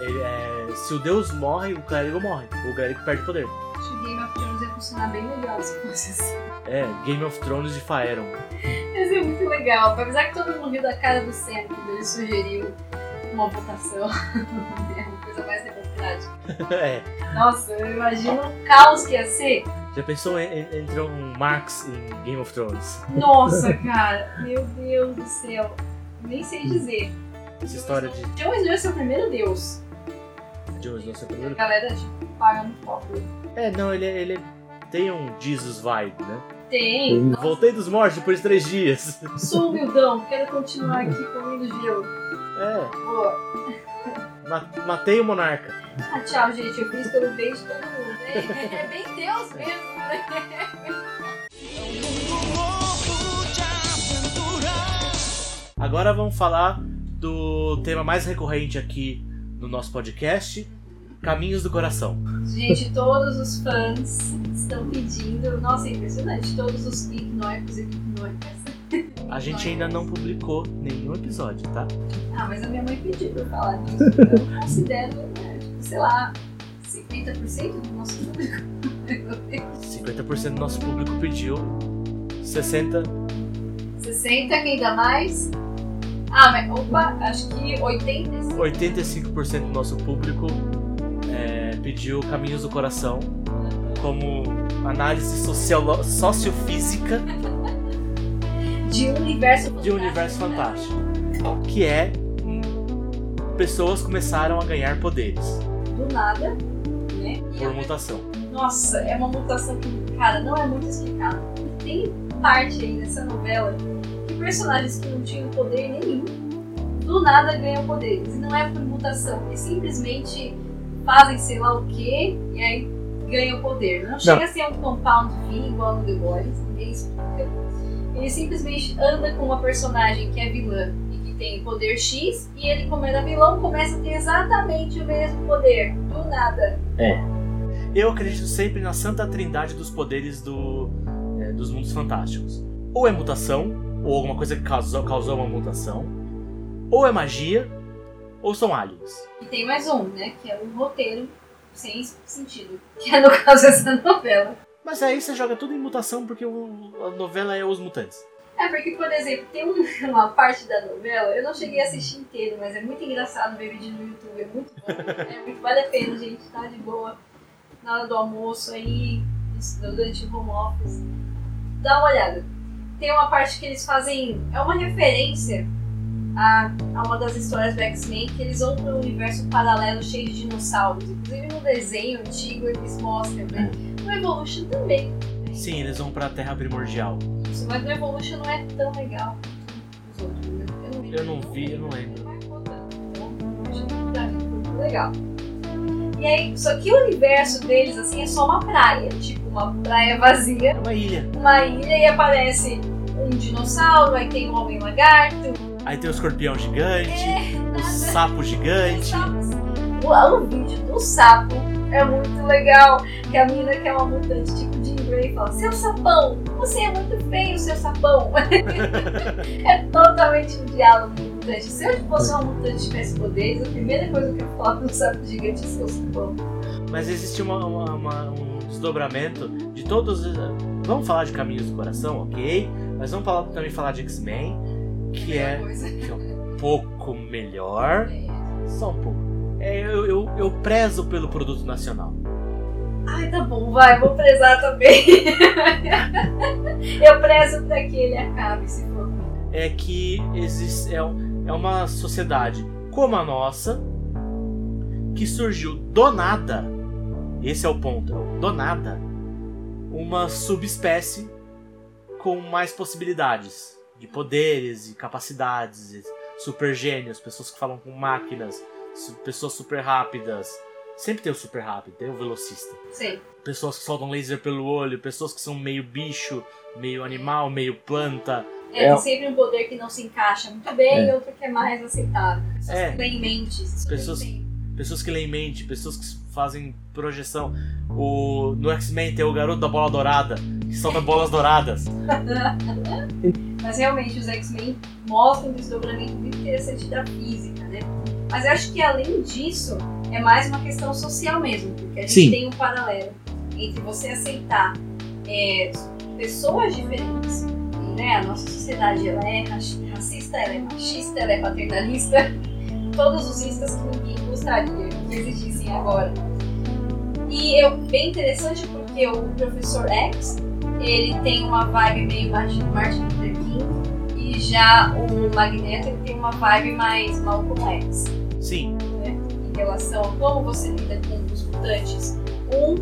ele é, se o deus morre, o clérigo morre. O clérigo perde poder. acho que Game of Thrones ia funcionar bem legal se fosse assim. É, Game of Thrones de Faeron. Ia ser muito legal. Apesar que todo mundo riu da cara do Sam quando ele sugeriu uma votação. é uma coisa mais democrática. é. Nossa, eu imagino o caos que ia ser. Já pensou em, entre um Marx em Game of Thrones? Nossa, cara. Meu Deus do céu. Nem sei dizer. Essa história de Jon Snow é seu primeiro deus. Jon Snow ser A galera, tipo, paga no foco. É, não, ele, ele tem um Jesus vibe, né? Tem. Nossa, Voltei dos mortos depois de três dias. sou humildão. Quero continuar aqui comendo gelo. É, Boa. ma- matei o monarca. Ah, tchau, gente. Eu fiz pelo bem de todo mundo. É, é bem Deus mesmo, né? Agora vamos falar do tema mais recorrente aqui no nosso podcast, Caminhos do Coração. Gente, todos os fãs estão pedindo. Nossa, é impressionante. Todos os ignoicos e ignoicas. A gente ainda não publicou nenhum episódio, tá? Ah, mas a minha mãe pediu pra eu falar disso. então Eu considero, né, tipo, sei lá, 50% do nosso público. 50% do nosso público pediu, 60% 60, quem dá mais? Ah, mas opa, acho que 85. 85% do nosso público é, pediu Caminhos do Coração como análise sociofísica De um universo de um universo fantástico, que é hum, pessoas começaram a ganhar poderes Do nada, né? E por a- mutação. Nossa, é uma mutação que, cara, não é muito explicada. Tem parte aí nessa novela personagens que não tinham poder nenhum, do nada ganham poderes. E não é por mutação, eles simplesmente fazem sei lá o que e aí ganham poder. Não chega a ser um compound V igual no The Boys, ninguém explica. Ele simplesmente anda com uma personagem que é vilã e que tem poder X, e ele, como era vilão, começa a ter exatamente o mesmo poder, do nada. Eu acredito sempre na santa trindade dos poderes do, é, dos mundos fantásticos. Ou é mutação, ou alguma coisa que causou, causou uma mutação, ou é magia, ou são aliens. E tem mais um, né? Que é o roteiro sem sentido. Que é no caso essa novela. Mas aí você joga tudo em mutação porque o- a novela é Os Mutantes. É porque, por exemplo, tem um- uma parte da novela, eu não cheguei a assistir inteiro, mas é muito engraçado ver vídeo no YouTube, é muito bom. É muito, vale a pena, gente, tá de boa. Na hora do almoço aí, durante o home office. dá uma olhada. Tem uma parte que eles fazem. É uma referência a, a uma das histórias do X-Men que eles vão para um universo paralelo cheio de dinossauros. Inclusive no desenho antigo eles mostram, né? No Evolution também. Sim, eles vão pra Terra Primordial. Isso, mas no Evolution não é tão legal os outros, né? Eu não, Eu não vi, eu não lembro. tanto. Então, acho que muito legal. E aí, só que o universo deles, assim, é só uma praia. Tipo, uma praia vazia, É uma ilha. uma ilha e aparece um dinossauro, aí tem um homem lagarto, Aí tem o escorpião gigante, É, o nada. sapo gigante. O, o vídeo do sapo é muito legal. Que a menina que é uma mutante, tipo Jean Grey, fala: Seu sapão, você é muito feio, seu sapão. é totalmente um diálogo de mutante. Se eu fosse uma mutante e tivesse poderes, a primeira coisa que eu falar do sapo gigante é seu sapão. Mas existe uma- uma- uma- um desdobramento de todos. os- Vamos falar de Caminhos do Coração, ok? Mas vamos falar- também falar de X-Men, que é, que é um pouco melhor. Só um pouco. É, eu, eu, eu prezo pelo produto nacional. Ai, tá bom, vai, vou prezar também. eu prezo pra que ele acabe, se for. É que existe, é, um- é uma sociedade como a nossa que surgiu do nada. Esse é o ponto, é do nada. Uma subespécie com mais possibilidades de poderes e capacidades, super gênios, pessoas que falam com máquinas, pessoas super rápidas. Sempre tem o super rápido, tem o velocista. Sim. Pessoas que soltam laser pelo olho, pessoas que são meio bicho, meio animal, meio planta. É, É. tem sempre um poder que não se encaixa muito bem e outro que é mais aceitável. Pessoas É. que têm mentes. Pessoas- Pessoas que leem mente, pessoas que fazem projeção. O, no X-Men tem o garoto da bola dourada, que solta bolas douradas. Mas realmente os X-Men mostram um desdobramento muito interessante da física, né? Mas eu acho que além disso, é mais uma questão social mesmo, porque a gente Sim. tem um paralelo entre você aceitar é, pessoas diferentes, né? A nossa sociedade ela é raci- racista, ela é machista, ela é paternalista, todos os istas que gostaria que existissem agora. E é bem interessante porque o professor X ele tem uma vibe meio Martin Luther King e já o Magneto ele tem uma vibe mais Malcolm X Sim, em relação a como você lida com os mutantes. Um,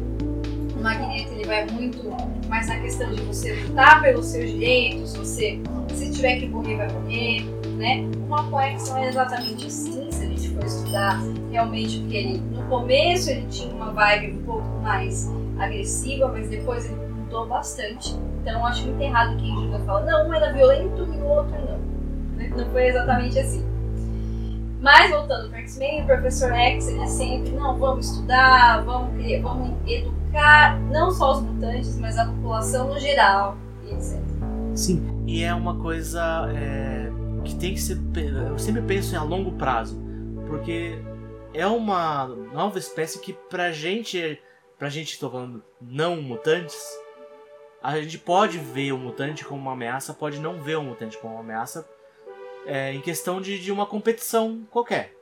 o Magneto ele vai muito mais na questão de você lutar pelos seus direitos, você se tiver que morrer vai morrer, né? O Malcolm X não é exatamente assim, se a gente for estudar realmente porque ele no começo ele tinha uma vibe um pouco mais agressiva, mas depois ele mudou bastante. Então acho muito errado quem julga fala, não, um era violento e o outro não. Né? Não foi exatamente assim. Mas voltando para X-Men, o Professor X ele é sempre, não, vamos estudar, vamos, vamos educar não só os mutantes, mas a população no geral, etc. Sim. e é uma coisa é, que tem que ser. Eu sempre penso em a longo prazo, porque é uma nova espécie que pra gente, pra gente, tô falando, não mutantes, a gente pode ver o mutante como uma ameaça, pode não ver o mutante como uma ameaça, é, em questão de, de uma competição qualquer.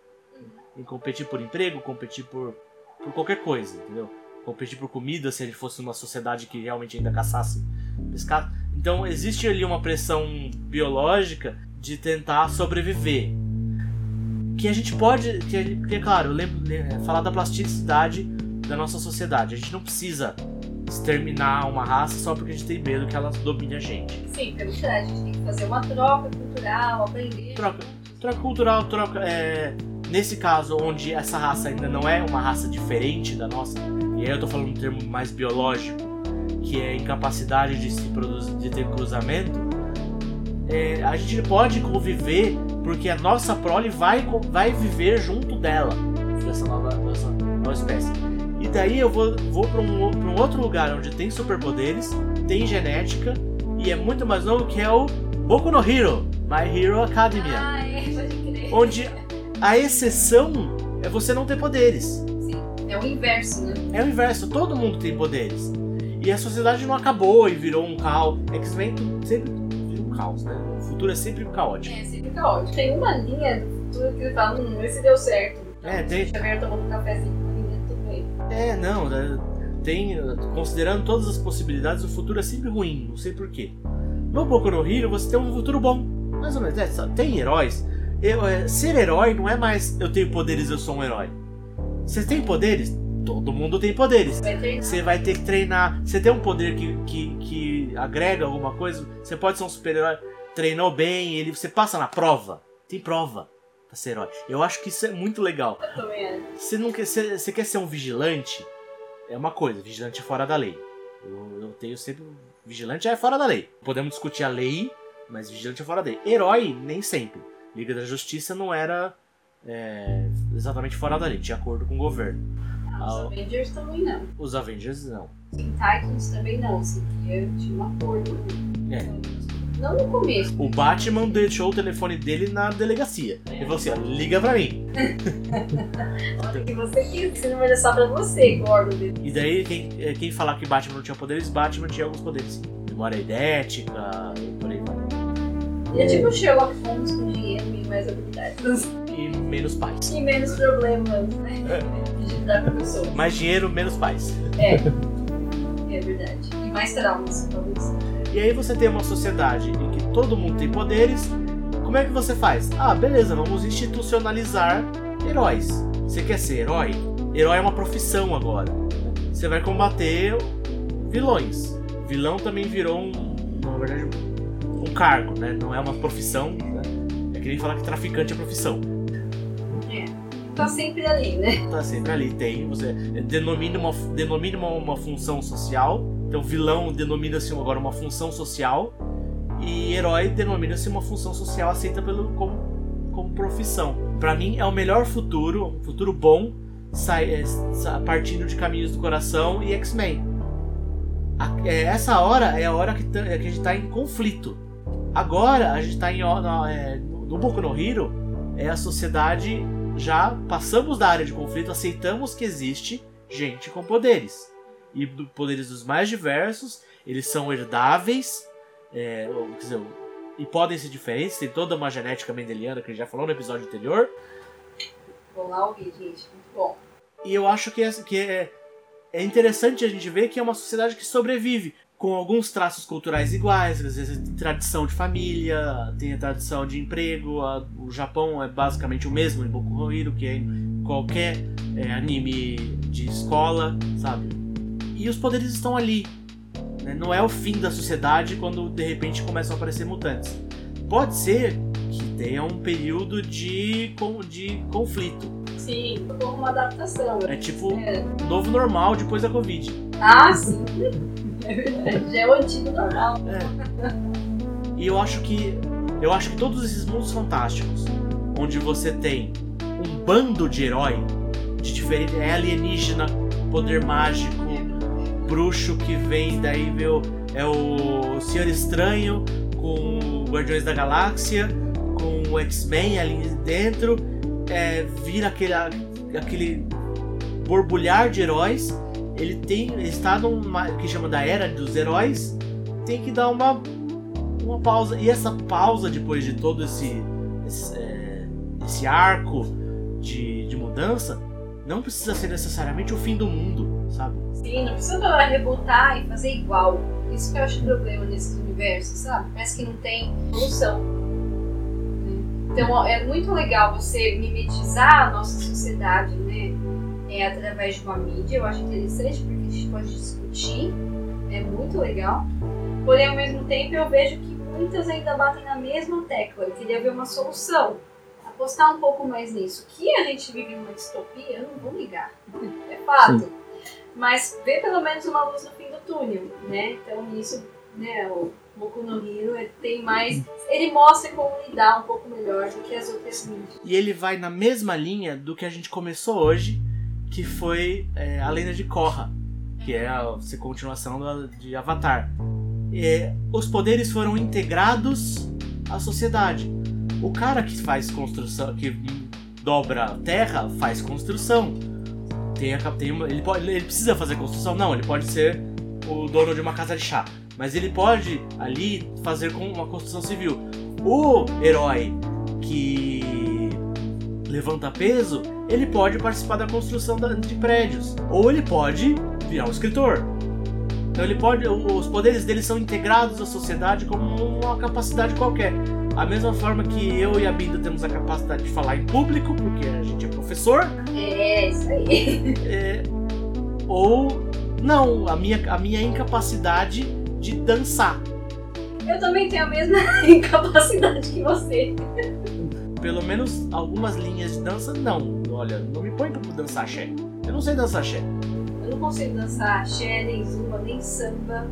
Em competir por emprego, competir por, por qualquer coisa, entendeu? Competir por comida, se gente fosse numa sociedade que realmente ainda caçasse pescado. Então existe ali uma pressão biológica de tentar sobreviver. Que a gente pode. Que, que é claro, lembro, le- falar da plasticidade da nossa sociedade. A gente não precisa exterminar uma raça só porque a gente tem medo que ela domine a gente. Sim, pelo que a gente tem que fazer uma troca cultural, aprender. Troca, troca cultural, troca. é, nesse caso, onde essa raça ainda não é uma raça diferente da nossa, e aí eu tô falando um termo mais biológico, que é incapacidade de se produzir, de ter cruzamento, é, a gente pode conviver porque a nossa prole vai, vai viver junto dela, dessa nova, dessa nova espécie. E daí eu vou, vou para um, um outro lugar onde tem superpoderes, tem genética e é muito mais novo que é o Boku no Hero, My Hero Academia. Ah, é, crer. Onde a exceção é você não ter poderes. É o inverso, né? É o inverso, todo mundo tem poderes. E a sociedade não acabou e virou um caos. X-Men sempre vira um caos, né? O futuro é sempre caótico. É sempre caótico. Tem uma linha do futuro que ele fala, hum, esse deu certo. É, tem. Xavier tomando um cafezinho com tudo bem. É, não. é, tem, considerando todas as possibilidades, o futuro é sempre ruim, não sei porquê. No Boku no Hero você tem um futuro bom, mais ou menos. É, tem heróis. Eu, é, ser herói não é mais eu tenho poderes, eu sou um herói. Você tem poderes? Todo mundo tem poderes. Você vai ter que treinar. Você tem um poder que, que, que agrega alguma coisa. Você pode ser um super-herói. Treinou bem, ele, você passa na prova. Tem prova pra ser herói. Eu acho que isso é muito legal. Você, não quer, você, você quer ser um vigilante? É uma coisa, vigilante é fora da lei. Eu, eu tenho sempre. Vigilante é fora da lei. Podemos discutir a lei, mas vigilante é fora da lei. Herói, nem sempre. Liga da Justiça não era é, exatamente fora da lei, tinha acordo com o governo. Não, os Avengers também não. Os Avengers não. Sim, Titans também não, assim, tinha um acordo. É. Não no começo. O Batman deixou o telefone dele na delegacia. É. E falou assim: ó, liga pra mim. Olha que você quis, esse número é só pra você, Gordon. E daí, quem, é, quem falar que Batman não tinha poderes, Batman tinha alguns poderes. Memória idética por aí vai. Ele é tipo Sherlock Holmes com dinheiro e mais habilidades. E menos pais. E menos problemas, né? É. De lidar com pessoas. Mais dinheiro, menos pais. É. É verdade. E mais traumas, talvez. E aí você tem uma sociedade em que todo mundo tem poderes. Como é que você faz? Ah, beleza, vamos institucionalizar heróis. Você quer ser herói? Herói é uma profissão agora. Você vai combater vilões. Vilão também virou um, na verdade, cargo, né? Não é uma profissão. Né? É que nem falar que traficante é profissão. É. Tá sempre ali, né? Tá sempre ali. Tem, você denomina uma, denomina uma, uma função social então, vilão denomina-se agora uma função social e herói denomina-se uma função social aceita pelo, como, como profissão. Para mim, é o melhor futuro, um futuro bom, sai, é, partindo de Caminhos do Coração e X-Men. É, essa hora é a hora que, é que a gente está em conflito. Agora, a gente está em. É, no Boku no Hero, é a sociedade já passamos da área de conflito, aceitamos que existe gente com poderes e poderes dos mais diversos, eles são herdáveis, é, quer dizer, e podem ser diferentes, tem toda uma genética mendeliana que a gente já falou no episódio anterior. Vou lá ouvir, gente, muito bom. E eu acho que, é, que é, é interessante a gente ver que é uma sociedade que sobrevive, com alguns traços culturais iguais, às vezes tem tradição de família, tem a tradição de emprego, a, o Japão é basicamente o mesmo em Boku no Hero, que é em qualquer é, anime de escola, sabe? e os poderes estão ali. Né? Não é o fim da sociedade quando de repente começam a aparecer mutantes. Pode ser que tenha um período de, de conflito. Sim, como uma adaptação. É tipo é. novo normal depois da Covid. Ah, sim. É verdade. Já é o antigo normal. É. E eu acho que. Eu acho que todos esses mundos fantásticos, onde você tem um bando de herói, de diferente. É alienígena, poder mágico, bruxo que vem, daí é o Senhor Estranho com Guardiões da Galáxia, com o X-Men ali dentro, é, vira aquele, aquele borbulhar de heróis. Ele tem ele está que chama da era dos heróis, tem que dar uma uma pausa e essa pausa depois de todo esse esse, é, esse arco de, de mudança não precisa ser necessariamente o fim do mundo, sabe? Sim, não precisa rebutar e fazer igual. Isso que eu acho o problema nesses universos, sabe? Parece que não tem evolução. Então é muito legal você mimetizar a nossa sociedade, né? É, através de uma mídia, eu acho interessante porque a gente pode discutir, é muito legal. Porém, ao mesmo tempo, eu vejo que muitas ainda batem na mesma tecla. Eu queria ver uma solução apostar um pouco mais nisso. Que a gente vive numa distopia, eu não vou ligar. É fato. Sim. Mas vê pelo menos uma luz no fim do túnel, né? Então isso, né, o Boku no Hero tem mais. Ele mostra como lidar um pouco melhor do que as outras mídias. E ele vai na mesma linha do que a gente começou hoje, que foi é, a lenda de Korra, que é a, a continuação de Avatar. E, os poderes foram integrados à sociedade. O cara que faz construção, que dobra terra, faz construção. Tem a, tem uma, ele, pode, ele precisa fazer construção? Não, ele pode ser o dono de uma casa de chá. Mas ele pode ali fazer com uma construção civil. O herói que levanta peso, ele pode participar da construção de prédios. Ou ele pode virar um escritor. Então ele pode. Os poderes dele são integrados à sociedade como uma capacidade qualquer. A mesma forma que eu e a Binda temos a capacidade de falar em público, porque a gente é professor, É, isso aí. é, ou não, a minha, a minha incapacidade de dançar. Eu também tenho a mesma incapacidade que você. Pelo menos algumas linhas de dança, não. Olha, não me põe pra dançar axé. Eu não sei dançar axé. Eu não consigo dançar axé, nem zumba, nem samba.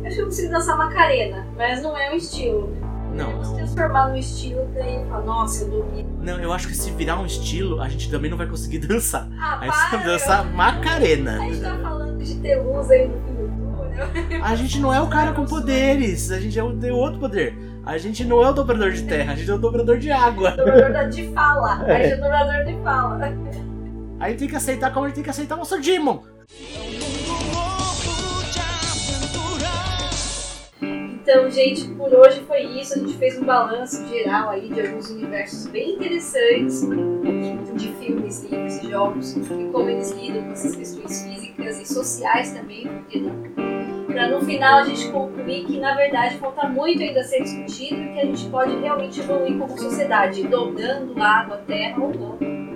Eu acho que eu consigo dançar macarena, mas não é um estilo. né? Não, Se transformar num estilo, daí eu falo, nossa, eu domino. Não, eu acho que se virar um estilo, a gente também não vai conseguir dançar. Ah, Aí para! dançar Macarena. A gente tá falando de ter luz aí no fim do túnel. A gente não é o cara com poderes, a gente é o, outro poder. A gente não é o dobrador de terra, a gente é o dobrador de água. Dobrador de fala. A gente é dobrador de fala. Aí tem que aceitar como a gente tem que aceitar o nosso Demon. Então, gente, por hoje foi isso. A gente fez um balanço geral aí de alguns universos bem interessantes de filmes, livros e jogos e como eles lidam com essas questões físicas e sociais também, porque não? Pra no final a gente concluir que na verdade falta muito ainda a ser discutido e que a gente pode realmente evoluir como sociedade, dobrando água, terra ou não.